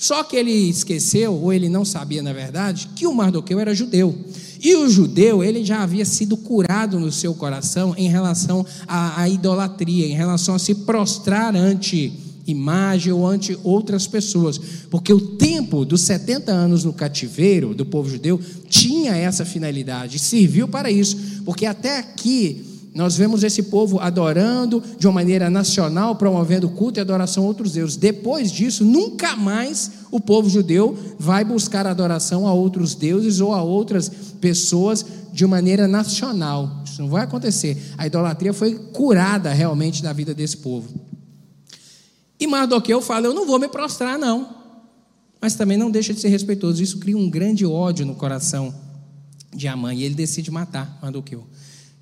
Só que ele esqueceu, ou ele não sabia, na verdade, que o Mardoqueu era judeu. E o judeu, ele já havia sido curado no seu coração em relação à, à idolatria, em relação a se prostrar ante imagem ou ante outras pessoas. Porque o tempo dos 70 anos no cativeiro do povo judeu tinha essa finalidade, serviu para isso. Porque até aqui nós vemos esse povo adorando de uma maneira nacional, promovendo culto e adoração a outros deuses. Depois disso, nunca mais o povo judeu vai buscar adoração a outros deuses ou a outras pessoas de maneira nacional. Isso não vai acontecer. A idolatria foi curada realmente da vida desse povo. E Mardoqueu fala: Eu não vou me prostrar, não. Mas também não deixa de ser respeitoso. Isso cria um grande ódio no coração de Amã. E ele decide matar Mardoqueu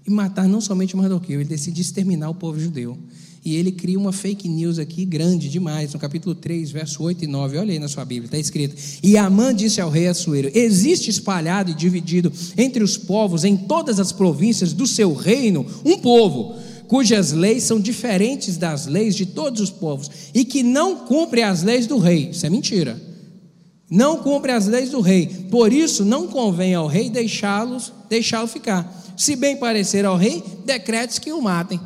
e matar não somente Mardoqueu, ele decide exterminar o povo judeu. E ele cria uma fake news aqui grande demais, no capítulo 3, verso 8 e 9. Olha aí na sua Bíblia, está escrito: E Amã disse ao rei Assuero: Existe espalhado e dividido entre os povos, em todas as províncias do seu reino, um povo, cujas leis são diferentes das leis de todos os povos, e que não cumpre as leis do rei. Isso é mentira. Não cumpre as leis do rei. Por isso, não convém ao rei deixá-los, deixá-lo ficar se bem parecer ao rei, decretes que o matem.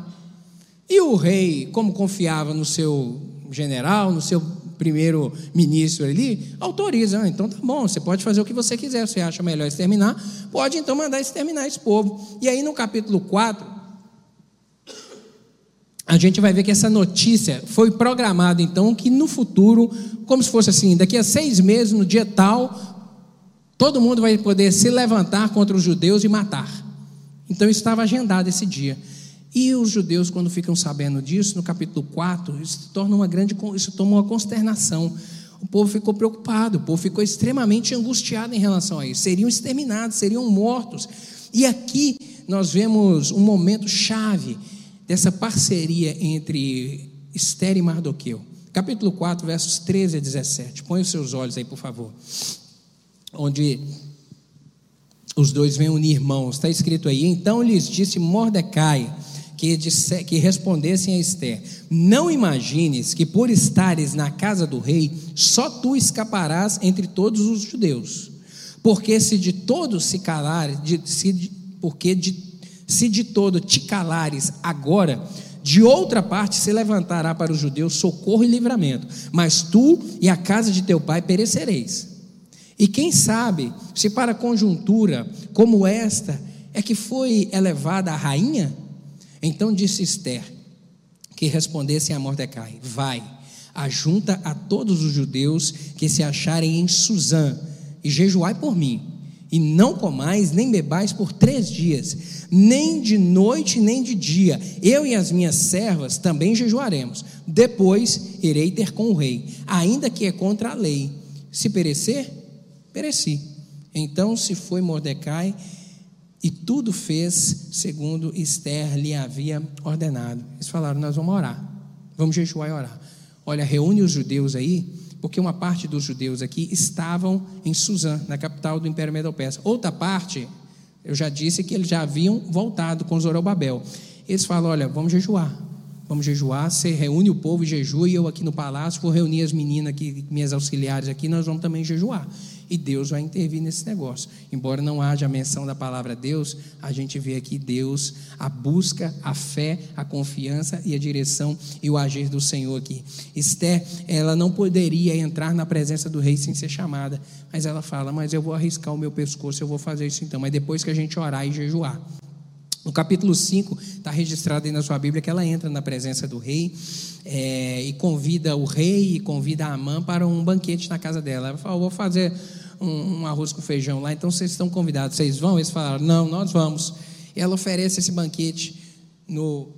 E o rei, como confiava no seu general, no seu primeiro ministro ali, autoriza. Ah, então tá bom, você pode fazer o que você quiser, você acha melhor exterminar, pode então mandar exterminar esse povo. E aí no capítulo 4, a gente vai ver que essa notícia foi programada então que no futuro, como se fosse assim, daqui a seis meses, no dia tal, todo mundo vai poder se levantar contra os judeus e matar. Então estava agendado esse dia. E os judeus, quando ficam sabendo disso, no capítulo 4, isso torna uma grande, isso toma uma consternação. O povo ficou preocupado, o povo ficou extremamente angustiado em relação a isso. Seriam exterminados, seriam mortos. E aqui nós vemos um momento chave dessa parceria entre Esther e Mardoqueu. Capítulo 4, versos 13 a 17. Põe os seus olhos aí, por favor. Onde os dois vêm unir mãos. Está escrito aí. Então lhes disse Mordecai que, disse, que respondessem a Esther: Não imagines que por estares na casa do rei, só tu escaparás entre todos os judeus. Porque se de todos se calares, de, se, porque de, se de todo te calares agora, de outra parte se levantará para os judeus socorro e livramento, mas tu e a casa de teu pai perecereis. E quem sabe se para conjuntura como esta é que foi elevada a rainha? Então disse Esther que respondessem a Mordecai: Vai, ajunta a todos os judeus que se acharem em Suzã e jejuai por mim. E não comais nem bebais por três dias, nem de noite nem de dia. Eu e as minhas servas também jejuaremos. Depois irei ter com o rei, ainda que é contra a lei. Se perecer, pereci. Então se foi Mordecai e tudo fez segundo Esther lhe havia ordenado. Eles falaram: Nós vamos orar, vamos jejuar e orar. Olha, reúne os judeus aí, porque uma parte dos judeus aqui estavam em Suzã, na capital do Império Medo-Persa. Outra parte, eu já disse que eles já haviam voltado com Zorobabel. Eles falam: Olha, vamos jejuar. Vamos jejuar, você reúne o povo e jejua, e eu aqui no palácio vou reunir as meninas aqui, minhas auxiliares aqui, nós vamos também jejuar. E Deus vai intervir nesse negócio. Embora não haja menção da palavra Deus, a gente vê aqui Deus, a busca, a fé, a confiança e a direção e o agir do Senhor aqui. Esther, ela não poderia entrar na presença do rei sem ser chamada, mas ela fala: Mas eu vou arriscar o meu pescoço, eu vou fazer isso então. Mas depois que a gente orar e jejuar. No capítulo 5, está registrado aí na sua Bíblia que ela entra na presença do rei é, e convida o rei e convida a Amã para um banquete na casa dela. Ela fala: Vou fazer um, um, arroz com feijão lá, então vocês estão convidados. Vocês vão? Eles falaram: Não, nós vamos. E ela oferece esse banquete no,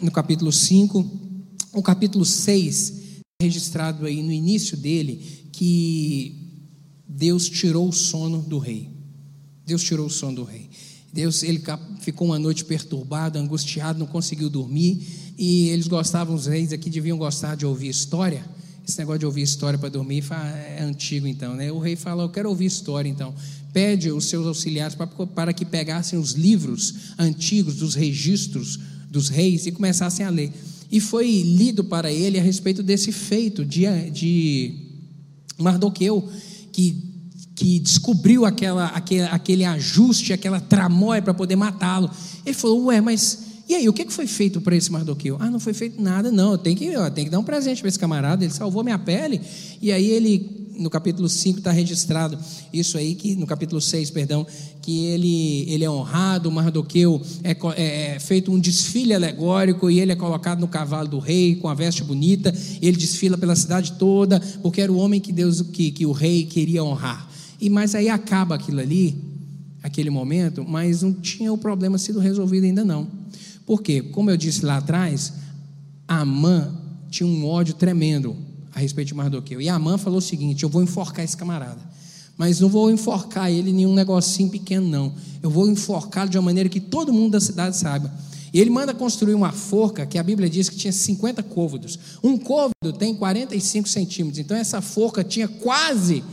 no capítulo 5. O capítulo 6, registrado aí no início dele, que Deus tirou o sono do rei. Deus tirou o sono do rei. Deus, ele ficou uma noite perturbado, angustiado, não conseguiu dormir. E eles gostavam, os reis aqui deviam gostar de ouvir história. Esse negócio de ouvir história para dormir é antigo, então, né? O rei fala: Eu quero ouvir história, então. Pede os seus auxiliares para, para que pegassem os livros antigos dos registros dos reis e começassem a ler. E foi lido para ele a respeito desse feito de, de Mardoqueu, que que descobriu aquela, aquele, aquele ajuste, aquela tramóia para poder matá-lo. Ele falou: Ué, mas e aí, o que foi feito para esse Mardoqueu? Ah, não foi feito nada, não. Tem que, ó, tem que dar um presente para esse camarada. Ele salvou minha pele. E aí ele, no capítulo 5 está registrado isso aí, que no capítulo 6, perdão, que ele, ele é honrado, o Mardoqueu é, é, é, feito um desfile alegórico e ele é colocado no cavalo do rei com a veste bonita. ele desfila pela cidade toda, porque era o homem que Deus, que, que o rei queria honrar. E mas aí acaba aquilo ali, aquele momento, mas não tinha o problema sido resolvido ainda não. Por quê? Como eu disse lá atrás, Amã tinha um ódio tremendo a respeito de Mardoqueu. E Amã falou o seguinte: eu vou enforcar esse camarada. Mas não vou enforcar ele em um negocinho pequeno, não. Eu vou enforcá-lo de uma maneira que todo mundo da cidade saiba. E ele manda construir uma forca que a Bíblia diz que tinha 50 côvados. Um côvado tem 45 centímetros. Então essa forca tinha quase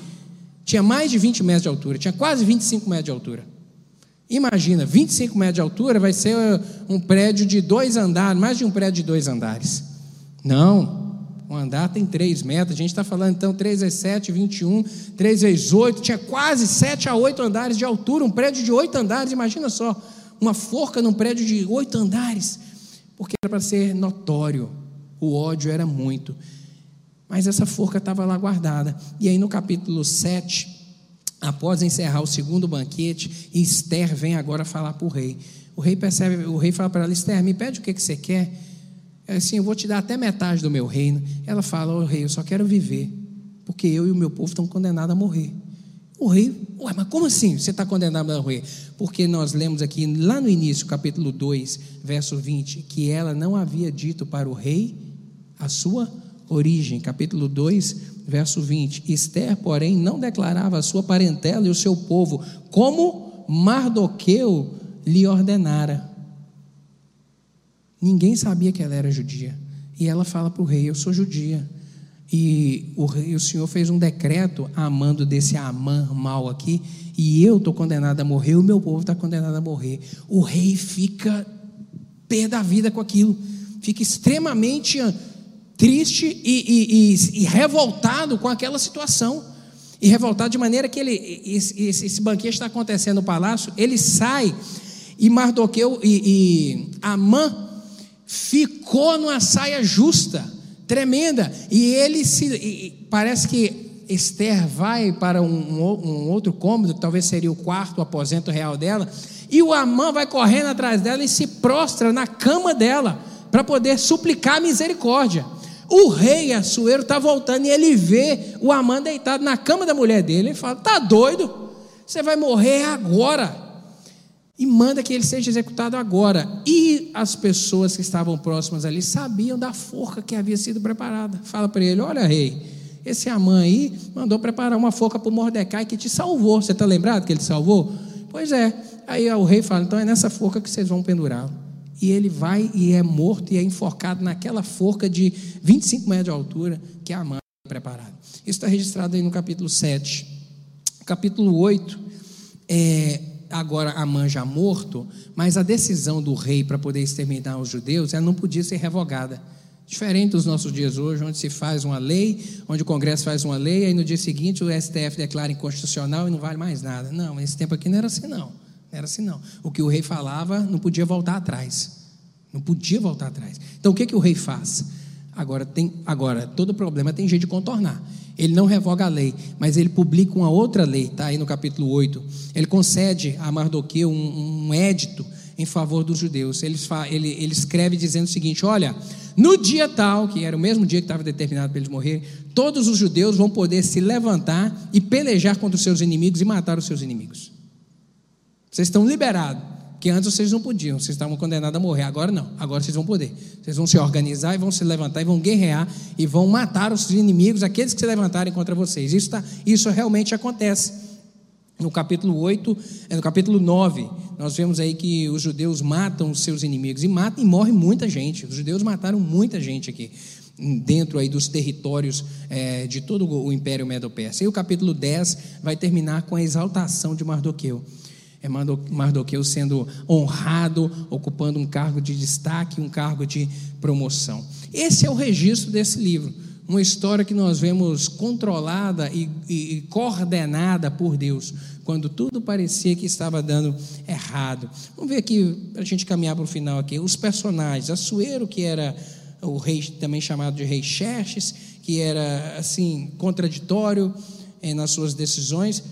tinha mais de 20 metros de altura, tinha quase 25 metros de altura. Imagina, 25 metros de altura vai ser um prédio de dois andares, mais de um prédio de dois andares. Não, um andar tem 3 metros, a gente está falando então 3 vezes 7, 21, 3 vezes 8, tinha quase 7 a 8 andares de altura, um prédio de 8 andares, imagina só, uma forca num prédio de 8 andares, porque era para ser notório, o ódio era muito. Mas essa forca estava lá guardada. E aí no capítulo 7, após encerrar o segundo banquete, Esther vem agora falar para o rei. O rei percebe, o rei fala para ela: Esther, me pede o que, que você quer. É assim, eu vou te dar até metade do meu reino. Ela fala: Ô oh, rei, eu só quero viver, porque eu e o meu povo estão condenados a morrer. O rei, ué, mas como assim você está condenado a morrer? Porque nós lemos aqui, lá no início, capítulo 2, verso 20, que ela não havia dito para o rei a sua origem, capítulo 2, verso 20. Esther, porém, não declarava a sua parentela e o seu povo, como Mardoqueu lhe ordenara. Ninguém sabia que ela era judia. E ela fala para o rei: Eu sou judia. E o, rei, o Senhor fez um decreto amando desse Amã mal aqui, e eu estou condenado a morrer, o meu povo está condenado a morrer. O rei fica pé da vida com aquilo, fica extremamente triste e, e, e, revoltado com aquela situação. E revoltado de maneira que ele, esse, esse banquete está acontecendo no palácio, ele sai e Mardoqueu e, e Amã ficou numa saia justa, tremenda, e ele se e parece que Esther vai para um, um, outro cômodo, que talvez seria o quarto, o aposento real dela, e o Amã vai correndo atrás dela e se prostra na cama dela para poder suplicar misericórdia. O rei Assuero está voltando e ele vê o Amã deitado na cama da mulher dele. Ele fala: Está doido? Você vai morrer agora. E manda que ele seja executado agora. E as pessoas que estavam próximas ali sabiam da forca que havia sido preparada. Fala para ele: Olha, rei, esse Amã aí mandou preparar uma forca para o Mordecai que te salvou. Você está lembrado que ele salvou? Pois é. Aí o rei fala: Então é nessa forca que vocês vão pendurá-lo e ele vai e é morto e é enforcado naquela forca de 25 metros de altura que a mãe preparada. Isso está registrado aí no capítulo 7. Capítulo 8, é, agora Amã já morto, mas a decisão do rei para poder exterminar os judeus, ela não podia ser revogada. Diferente dos nossos dias hoje, onde se faz uma lei, onde o Congresso faz uma lei, aí no dia seguinte o STF declara inconstitucional e não vale mais nada. Não, esse tempo aqui não era assim, não. Era assim, não. O que o rei falava não podia voltar atrás. Não podia voltar atrás. Então o que, que o rei faz? Agora, tem, agora, todo problema tem jeito de contornar. Ele não revoga a lei, mas ele publica uma outra lei, está aí no capítulo 8. Ele concede a Mardoqueu um, um édito em favor dos judeus. Ele, ele, ele escreve dizendo o seguinte: olha, no dia tal, que era o mesmo dia que estava determinado para eles morrer, todos os judeus vão poder se levantar e pelejar contra os seus inimigos e matar os seus inimigos. Vocês estão liberados, que antes vocês não podiam, vocês estavam condenados a morrer. Agora não, agora vocês vão poder. Vocês vão se organizar e vão se levantar e vão guerrear e vão matar os inimigos, aqueles que se levantarem contra vocês. Isso, tá, isso realmente acontece. No capítulo 8, é, no capítulo 9, nós vemos aí que os judeus matam os seus inimigos e matam e morre muita gente. Os judeus mataram muita gente aqui, dentro aí dos territórios é, de todo o Império Medo-Persa. E o capítulo 10 vai terminar com a exaltação de Mardoqueu. É Mardoqueu sendo honrado, ocupando um cargo de destaque, um cargo de promoção. Esse é o registro desse livro uma história que nós vemos controlada e, e, coordenada por Deus, quando tudo parecia que estava dando errado. Vamos ver aqui, para a gente caminhar para o final aqui, os personagens. Assuero, que era o rei, também chamado de rei Xerxes, que era, assim, contraditório eh, nas suas decisões.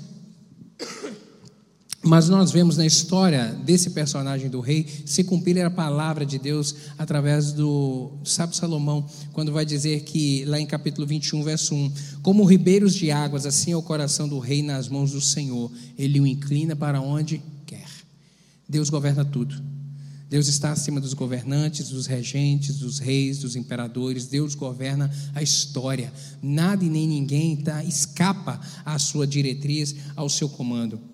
Mas nós vemos na história desse personagem do rei se cumprir a palavra de Deus através do sábio Salomão, quando vai dizer que, lá em capítulo 21, verso 1, como ribeiros de águas, assim é o coração do rei nas mãos do Senhor, ele o inclina para onde quer. Deus governa tudo. Deus está acima dos governantes, dos regentes, dos reis, dos imperadores. Deus governa a história. Nada e nem ninguém tá, escapa à sua diretriz, ao seu comando.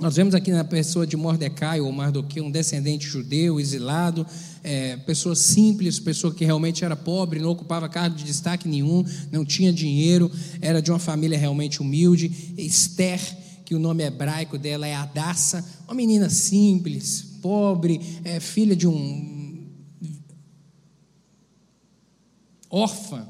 Nós vemos aqui na pessoa de Mordecai ou Mardoqueu, um descendente judeu, exilado, é, pessoa simples, pessoa que realmente era pobre, não ocupava cargo de destaque nenhum, não tinha dinheiro, era de uma família realmente humilde. Esther, que o nome hebraico dela é Adassa, uma menina simples, pobre, é, filha de um órfã,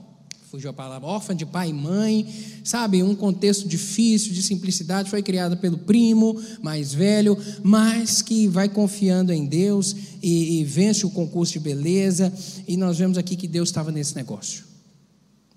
fugiu a palavra, órfã de pai e mãe, sabe, um contexto difícil, de simplicidade, foi criada pelo primo mais velho, mas que vai confiando em Deus e, e vence o concurso de beleza, e nós vemos aqui que Deus estava nesse negócio.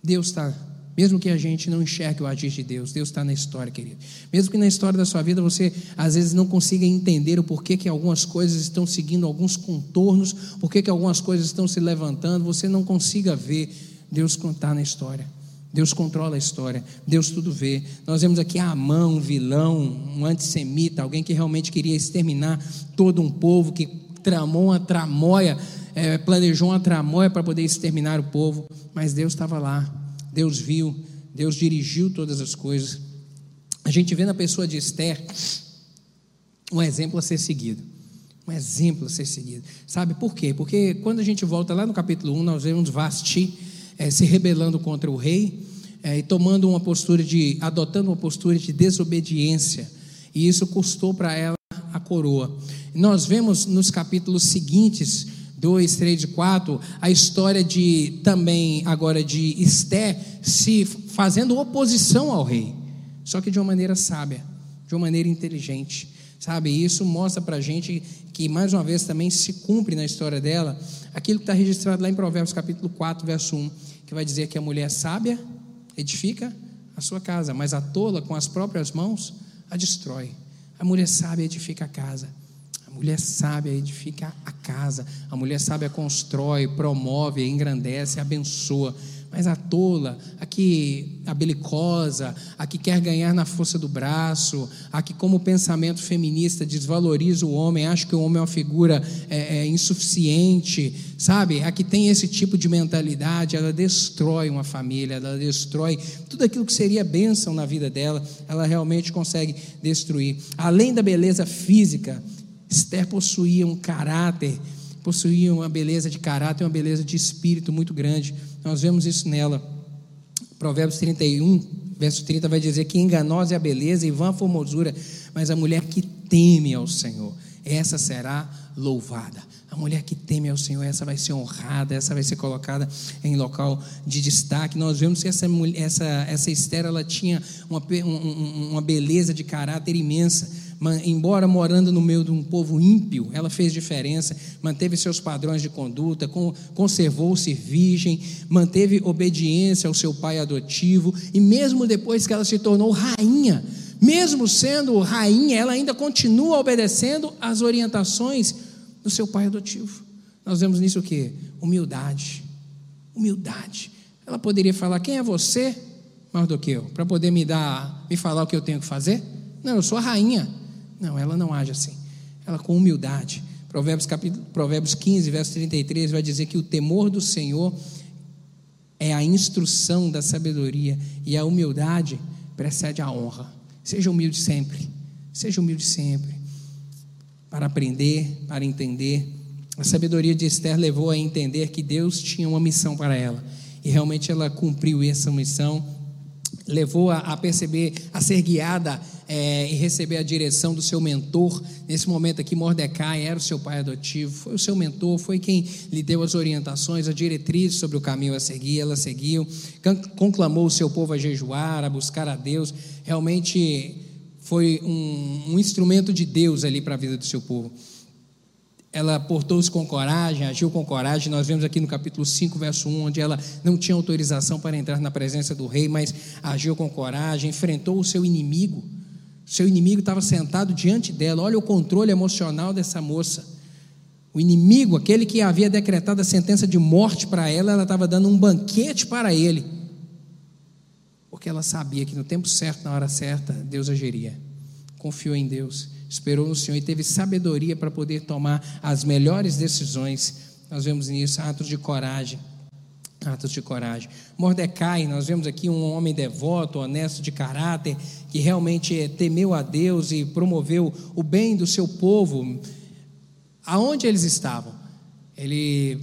Deus está mesmo que a gente não enxergue o agir de Deus, Deus está na história, querido. Mesmo que na história da sua vida você às vezes não consiga entender o porquê que algumas coisas estão seguindo alguns contornos, porquê que algumas coisas estão se levantando, você não consiga ver Deus contar na história. Deus controla a história, Deus tudo vê. Nós vemos aqui Amã, um vilão, um antissemita, alguém que realmente queria exterminar todo um povo, que tramou uma tramóia, é, planejou uma tramóia para poder exterminar o povo, mas Deus estava lá, Deus viu, Deus dirigiu todas as coisas. A gente vê na pessoa de Esther um exemplo a ser seguido. Um exemplo a ser seguido. Sabe por quê? Porque quando a gente volta lá no capítulo 1, nós vemos Vasti é, se rebelando contra o rei é, e tomando uma postura de, adotando uma postura de desobediência. E isso custou para ela a coroa. Nós vemos nos capítulos seguintes, 2, 3 e 4, a história de também agora de Esté se fazendo oposição ao rei, só que de uma maneira sábia, de uma maneira inteligente. Sabe, isso mostra para a gente que, mais uma vez, também se cumpre na história dela aquilo que está registrado lá em Provérbios capítulo 4, verso 1, que vai dizer que a mulher sábia edifica a sua casa, mas a tola com as próprias mãos a destrói. A mulher sábia edifica a casa. A mulher sábia edifica a casa. A mulher sábia constrói, promove, engrandece, abençoa. Mas a tola, a que a belicosa, a que quer ganhar na força do braço, a que, como pensamento feminista, desvaloriza o homem, acha que o homem é uma figura é, é, insuficiente, sabe? A que tem esse tipo de mentalidade, ela destrói uma família, ela destrói tudo aquilo que seria bênção na vida dela, ela realmente consegue destruir. Além da beleza física, Esther possuía um caráter possuía uma beleza de caráter, uma beleza de espírito muito grande. Nós vemos isso nela. Provérbios 31, verso 30 vai dizer que enganosa é a beleza e vã a formosura, mas a mulher que teme ao Senhor, essa será louvada. A mulher que teme ao Senhor, essa vai ser honrada, essa vai ser colocada em local de destaque. Nós vemos que essa, essa, essa Esther ela tinha uma, uma beleza de caráter imensa embora morando no meio de um povo ímpio, ela fez diferença, manteve seus padrões de conduta, conservou-se virgem, manteve obediência ao seu pai adotivo, e mesmo depois que ela se tornou rainha, mesmo sendo rainha, ela ainda continua obedecendo às orientações do seu pai adotivo. Nós vemos nisso o que? Humildade. Humildade. Ela poderia falar: quem é você, Mardoqueu, para poder me dar, me falar o que eu tenho que fazer? Não, eu sou a rainha. Não, ela não age assim. Ela com humildade. Provérbios, capítulo, Provérbios 15, verso 33 vai dizer que o temor do Senhor é a instrução da sabedoria e a humildade precede a honra. Seja humilde sempre. Seja humilde sempre. Para aprender, para entender. A sabedoria de Esther levou a entender que Deus tinha uma missão para ela. E realmente ela cumpriu essa missão levou a, a, perceber, a ser guiada é, e receber a direção do seu mentor. Nesse momento aqui, Mordecai era o seu pai adotivo, foi o seu mentor, foi quem lhe deu as orientações, a diretriz sobre o caminho a seguir. Ela seguiu, conclamou o seu povo a jejuar, a buscar a Deus. Realmente foi um, um instrumento de Deus ali para a vida do seu povo ela portou-se com coragem, agiu com coragem. Nós vemos aqui no capítulo 5, verso 1, onde ela não tinha autorização para entrar na presença do rei, mas agiu com coragem, enfrentou o seu inimigo. Seu inimigo estava sentado diante dela. Olha o controle emocional dessa moça. O inimigo, aquele que havia decretado a sentença de morte para ela, ela estava dando um banquete para ele. Porque ela sabia que no tempo certo, na hora certa, Deus agiria. Confiou em Deus esperou no Senhor e teve sabedoria para poder tomar as melhores decisões. Nós vemos nisso atos de coragem. Atos de coragem. Mordecai, nós vemos aqui um homem devoto, honesto de caráter, que realmente temeu a Deus e promoveu o bem do seu povo. Aonde eles estavam? Ele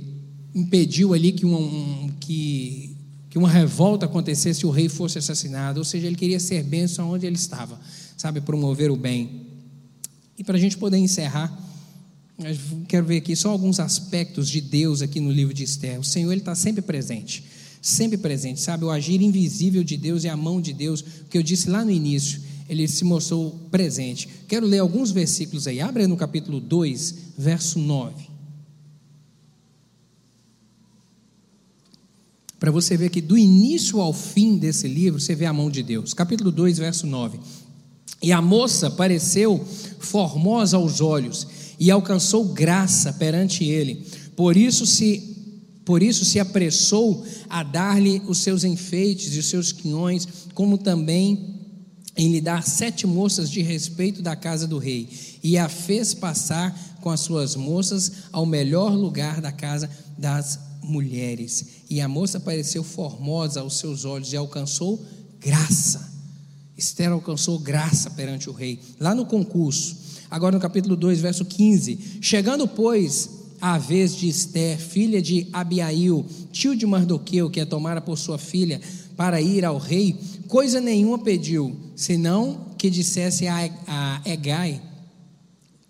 impediu ali que, um, que, que uma revolta acontecesse e o rei fosse assassinado. Ou seja, ele queria ser bênção onde ele estava, sabe, promover o bem. E para a gente poder encerrar, quero ver aqui só alguns aspectos de Deus aqui no livro de Esther. O Senhor ele está sempre presente, sempre presente, sabe? O agir invisível de Deus e a mão de Deus, o que eu disse lá no início, ele se mostrou presente. Quero ler alguns versículos aí. Abre no capítulo 2, verso 9. Para você ver que do início ao fim desse livro, você vê a mão de Deus. Capítulo 2, verso 9. E a moça pareceu formosa aos olhos e alcançou graça perante ele. Por isso se por isso se apressou a dar-lhe os seus enfeites e os seus quinhões, como também em lhe dar sete moças de respeito da casa do rei, e a fez passar com as suas moças ao melhor lugar da casa das mulheres. E a moça pareceu formosa aos seus olhos e alcançou graça Esther alcançou graça perante o rei, lá no concurso. Agora no capítulo 2, verso 15: Chegando, pois, a vez de Esther, filha de Abiail, tio de Mardoqueu, que a tomara por sua filha, para ir ao rei, coisa nenhuma pediu, senão que dissesse a, a Egai,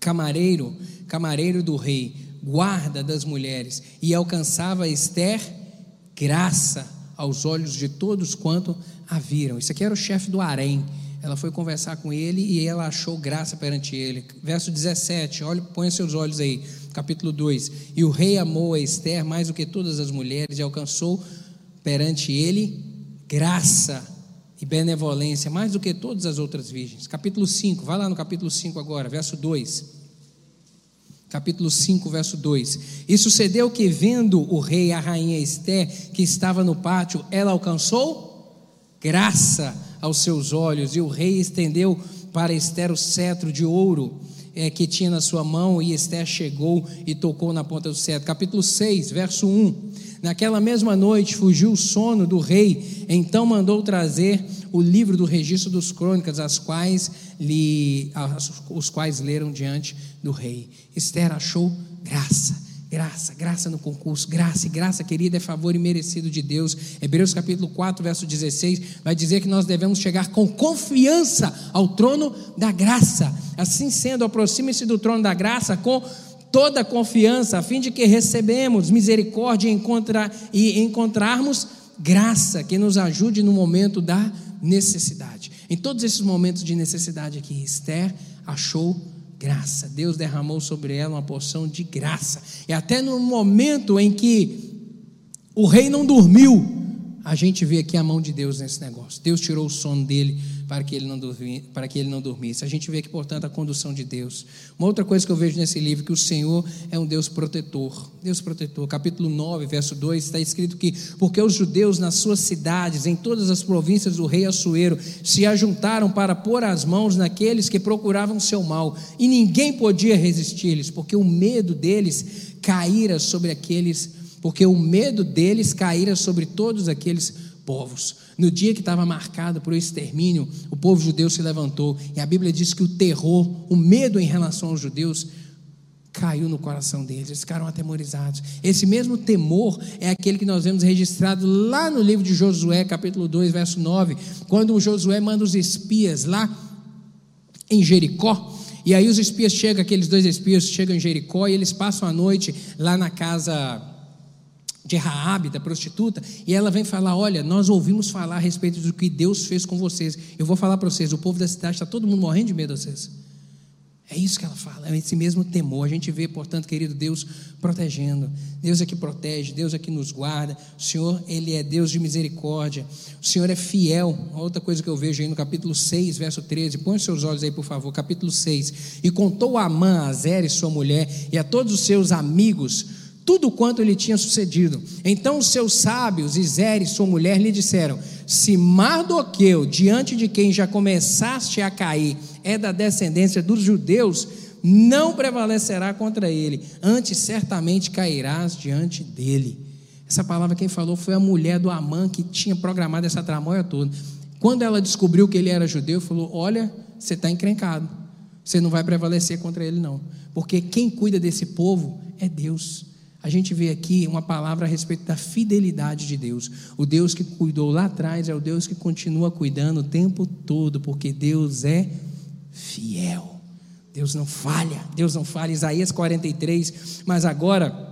camareiro, camareiro do rei, guarda das mulheres, e alcançava Esther graça aos olhos de todos quanto a viram. Isso aqui era o chefe do harém. Ela foi conversar com ele e ela achou graça perante ele. Verso 17, olha, põe seus olhos aí, capítulo 2. E o rei amou a Esther mais do que todas as mulheres e alcançou perante ele graça e benevolência mais do que todas as outras virgens. Capítulo 5, vai lá no capítulo 5 agora, verso 2 capítulo 5, verso 2. E sucedeu que, vendo o rei a rainha Esté, que estava no pátio, ela alcançou graça aos seus olhos, e o rei estendeu para Esther o cetro de ouro é, que tinha na sua mão, e Esther chegou e tocou na ponta do cetro. Capítulo 6, verso 1. Naquela mesma noite fugiu o sono do rei, então mandou trazer o livro do registro dos crônicas, as quais lhe, os quais leram diante do rei. Esther achou graça. Graça, graça no concurso, graça graça, querida, é favor imerecido de Deus. Hebreus capítulo 4, verso 16, vai dizer que nós devemos chegar com confiança ao trono da graça. Assim sendo, aproxime-se do trono da graça com toda confiança, a fim de que recebemos misericórdia e, encontrar, e encontrarmos graça que nos ajude no momento da necessidade. Em todos esses momentos de necessidade aqui, Esther achou graça. Deus derramou sobre ela uma porção de graça. E até no momento em que o rei não dormiu, a gente vê aqui a mão de Deus nesse negócio. Deus tirou o sono dele para que ele não, dormi, para que ele não dormisse. A gente vê aqui, portanto, a condução de Deus. Uma outra coisa que eu vejo nesse livro que o Senhor é um Deus protetor. Deus protetor. Capítulo 9, verso 2, está escrito que porque os judeus nas suas cidades, em todas as províncias do rei Assuero, se ajuntaram para pôr as mãos naqueles que procuravam seu mal, e ninguém podia resistir-lhes, porque o medo deles caíra sobre aqueles porque o medo deles caíra sobre todos aqueles povos. No dia que estava marcado por extermínio, o povo judeu se levantou, e a Bíblia diz que o terror, o medo em relação aos judeus, caiu no coração deles, eles ficaram atemorizados. Esse mesmo temor é aquele que nós vemos registrado lá no livro de Josué, capítulo 2, verso 9, quando o Josué manda os espias lá em Jericó, e aí os espias chegam, aqueles dois espias chegam em Jericó e eles passam a noite lá na casa de Raabe, da prostituta, e ela vem falar: Olha, nós ouvimos falar a respeito do que Deus fez com vocês. Eu vou falar para vocês: o povo da cidade está todo mundo morrendo de medo de vocês. É isso que ela fala, é esse mesmo temor. A gente vê, portanto, querido Deus protegendo. Deus é que protege, Deus é que nos guarda. O Senhor, Ele é Deus de misericórdia. O Senhor é fiel. Outra coisa que eu vejo aí no capítulo 6, verso 13. Põe os seus olhos aí, por favor. Capítulo 6. E contou a Amã, a Zé e sua mulher, e a todos os seus amigos tudo quanto lhe tinha sucedido. Então os seus sábios, Isere sua mulher, lhe disseram: Se Mardoqueu, diante de quem já começaste a cair, é da descendência dos judeus, não prevalecerá contra ele, antes certamente cairás diante dele. Essa palavra quem falou foi a mulher do Amã que tinha programado essa tramóia toda. Quando ela descobriu que ele era judeu, falou: Olha, você está encrencado, você não vai prevalecer contra ele, não, porque quem cuida desse povo é Deus. A gente vê aqui uma palavra a respeito da fidelidade de Deus. O Deus que cuidou lá atrás é o Deus que continua cuidando o tempo todo, porque Deus é fiel. Deus não falha, Deus não falha. Isaías 43, mas agora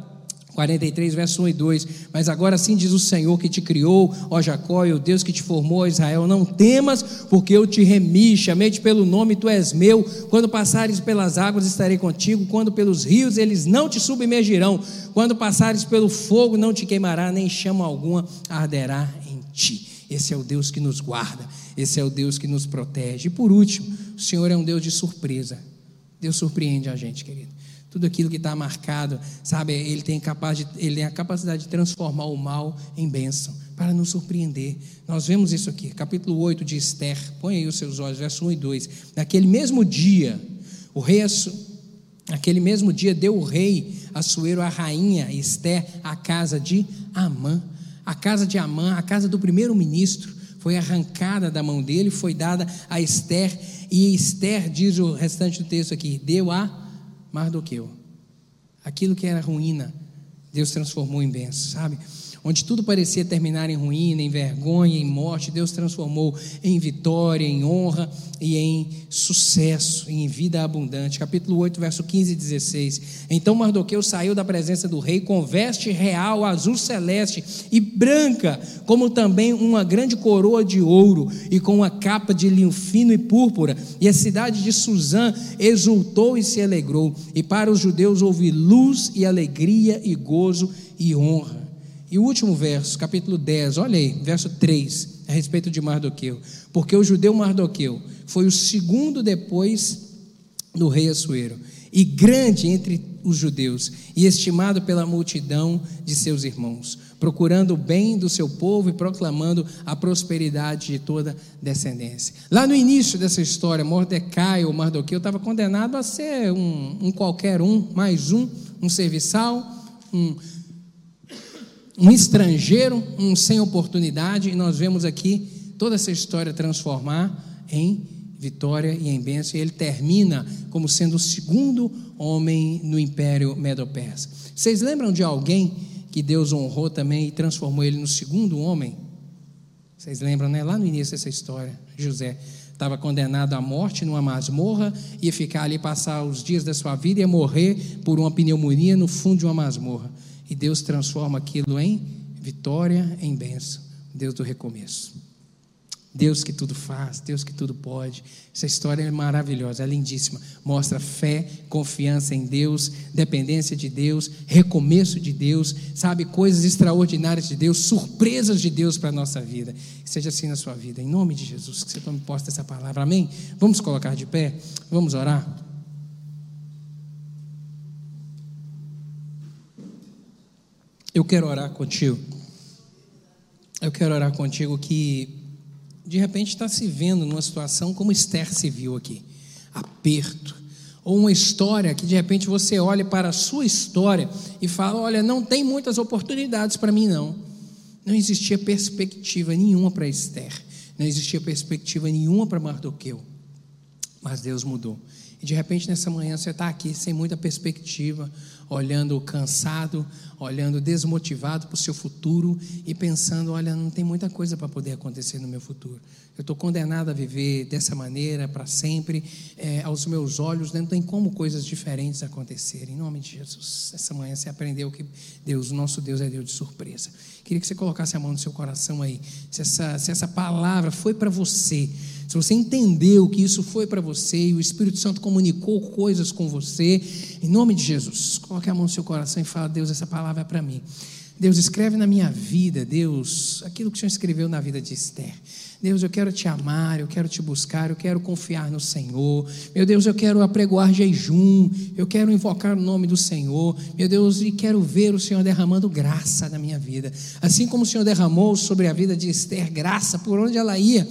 43, verso 1 e 2. Mas agora assim diz o Senhor que te criou, ó Jacó, e o Deus que te formou, Israel: Não temas, porque eu te remi, chamei-te pelo nome, tu és meu. Quando passares pelas águas, estarei contigo. Quando pelos rios, eles não te submergirão. Quando passares pelo fogo, não te queimará, nem chama alguma arderá em ti. Esse é o Deus que nos guarda, esse é o Deus que nos protege. E por último, o Senhor é um Deus de surpresa. Deus surpreende a gente, querido. Tudo aquilo que está marcado, sabe, ele tem, capaz de, ele tem a capacidade de transformar o mal em bênção, para nos surpreender. Nós vemos isso aqui, capítulo 8 de Esther, põe aí os seus olhos, verso 1 e 2. Naquele mesmo dia, o rei, naquele mesmo dia, deu o rei Assuero a rainha Esther a casa de Amã. A casa de Amã, a casa do primeiro-ministro, foi arrancada da mão dele, foi dada a Esther, e Esther, diz o restante do texto aqui, deu a Mardoqueu. Aquilo que era ruína, Deus transformou em bênção, sabe? Onde tudo parecia terminar em ruína, em vergonha, em morte, Deus transformou em vitória, em honra e em sucesso, em vida abundante. Capítulo 8, verso 15 e 16. Então Mardoqueu saiu da presença do rei com veste real, azul celeste e branca, como também uma grande coroa de ouro e com uma capa de linho fino e púrpura. E a cidade de Suzã exultou e se alegrou. E para os judeus houve luz e alegria e gozo e honra. E o último verso, capítulo 10, olha aí, verso 3, a respeito de Mardoqueu. Porque o judeu Mardoqueu foi o segundo depois do rei Assuero, e grande entre os judeus, e estimado pela multidão de seus irmãos, procurando o bem do seu povo e proclamando a prosperidade de toda descendência. Lá no início dessa história, Mordecai ou Mardoqueu estava condenado a ser um, um qualquer um, mais um, um serviçal, um um estrangeiro, um sem oportunidade, e nós vemos aqui toda essa história transformar em vitória e em bênção, e ele termina como sendo o segundo homem no Império Medo-Persa. Vocês lembram de alguém que Deus honrou também e transformou ele no segundo homem? Vocês lembram, né? Lá no início dessa história, José. estava condenado à morte numa masmorra, ia ficar ali, passar os dias da sua vida, ia morrer por uma pneumonia no fundo de uma masmorra. E Deus transforma aquilo em vitória, em bênção. Deus do recomeço. Deus que tudo faz, Deus que tudo pode. Essa história é maravilhosa, é lindíssima. Mostra fé, confiança em Deus, dependência de Deus, recomeço de Deus, sabe, coisas extraordinárias de Deus, surpresas de Deus para a nossa vida. Seja assim na sua vida, em nome de Jesus, que você tome posse dessa palavra, amém? Vamos colocar de pé, vamos orar. Eu quero orar contigo. Eu quero orar contigo que de repente está se vendo numa situação como Esther se viu aqui aperto. Ou uma história que de repente você olha para a sua história e fala: Olha, não tem muitas oportunidades para mim, não. Não existia perspectiva nenhuma para Esther, não existia perspectiva nenhuma para Mardoqueu. Mas Deus mudou. E de repente nessa manhã você está aqui sem muita perspectiva, olhando cansado, olhando desmotivado para o seu futuro e pensando: olha, não tem muita coisa para poder acontecer no meu futuro. Eu estou condenado a viver dessa maneira para sempre. É, aos meus olhos, não tem como coisas diferentes acontecerem. Em nome de Jesus. Essa manhã você aprendeu que Deus, nosso Deus, é Deus de surpresa. Queria que você colocasse a mão no seu coração aí. Se essa, se essa palavra foi para você se você entendeu que isso foi para você e o Espírito Santo comunicou coisas com você, em nome de Jesus, coloque a mão no seu coração e fala: Deus, essa palavra é para mim. Deus, escreve na minha vida, Deus, aquilo que o Senhor escreveu na vida de Esther. Deus, eu quero te amar, eu quero te buscar, eu quero confiar no Senhor. Meu Deus, eu quero apregoar jejum, eu quero invocar o nome do Senhor. Meu Deus, e quero ver o Senhor derramando graça na minha vida. Assim como o Senhor derramou sobre a vida de Esther graça por onde ela ia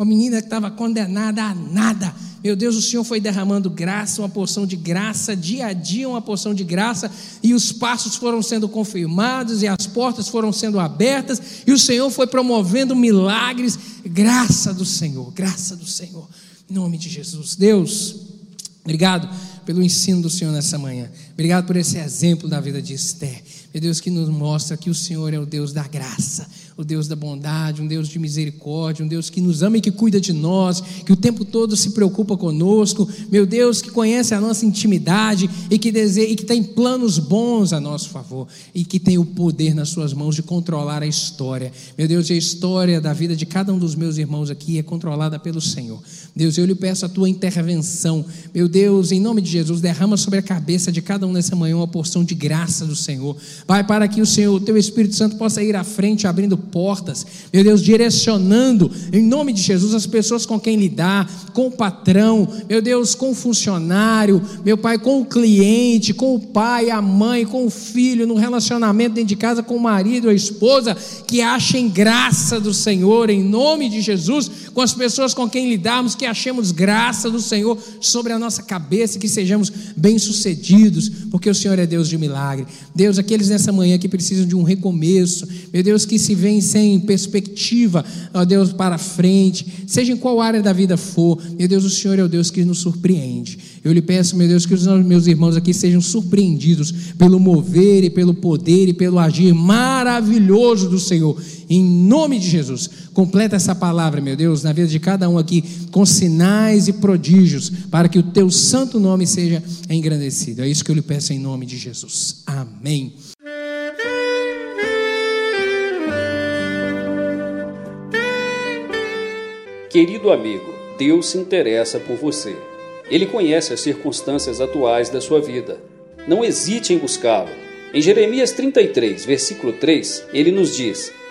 uma menina que estava condenada a nada. Meu Deus, o Senhor foi derramando graça, uma porção de graça, dia a dia uma porção de graça, e os passos foram sendo confirmados, e as portas foram sendo abertas, e o Senhor foi promovendo milagres. Graça do Senhor, graça do Senhor, em nome de Jesus. Deus, obrigado pelo ensino do Senhor nessa manhã, obrigado por esse exemplo da vida de Esther. Meu Deus, que nos mostra que o Senhor é o Deus da graça o Deus da bondade, um Deus de misericórdia, um Deus que nos ama e que cuida de nós, que o tempo todo se preocupa conosco, meu Deus que conhece a nossa intimidade e que deseja, e que tem planos bons a nosso favor e que tem o poder nas suas mãos de controlar a história. Meu Deus, a história da vida de cada um dos meus irmãos aqui é controlada pelo Senhor. Deus, eu lhe peço a tua intervenção. Meu Deus, em nome de Jesus, derrama sobre a cabeça de cada um nessa manhã uma porção de graça do Senhor. Pai, para que o Senhor, o teu Espírito Santo possa ir à frente abrindo portas, meu Deus, direcionando, em nome de Jesus, as pessoas com quem lidar, com o patrão, meu Deus, com o funcionário, meu Pai, com o cliente, com o pai, a mãe, com o filho, no relacionamento dentro de casa, com o marido, a esposa, que achem graça do Senhor, em nome de Jesus, com as pessoas com quem lidarmos, que achemos graça do Senhor sobre a nossa cabeça, que sejamos bem-sucedidos, porque o Senhor é Deus de milagre. Deus, aqueles nessa manhã que precisam de um recomeço, meu Deus, que se vem sem perspectiva, ó Deus, para frente, seja em qual área da vida for, meu Deus, o Senhor é o Deus que nos surpreende. Eu lhe peço, meu Deus, que os meus irmãos aqui sejam surpreendidos pelo mover e pelo poder e pelo agir maravilhoso do Senhor. Em nome de Jesus, completa essa palavra, meu Deus, na vida de cada um aqui, com sinais e prodígios, para que o teu santo nome seja engrandecido. É isso que eu lhe peço em nome de Jesus. Amém. Querido amigo, Deus se interessa por você. Ele conhece as circunstâncias atuais da sua vida. Não hesite em buscá-lo. Em Jeremias 33, versículo 3, ele nos diz: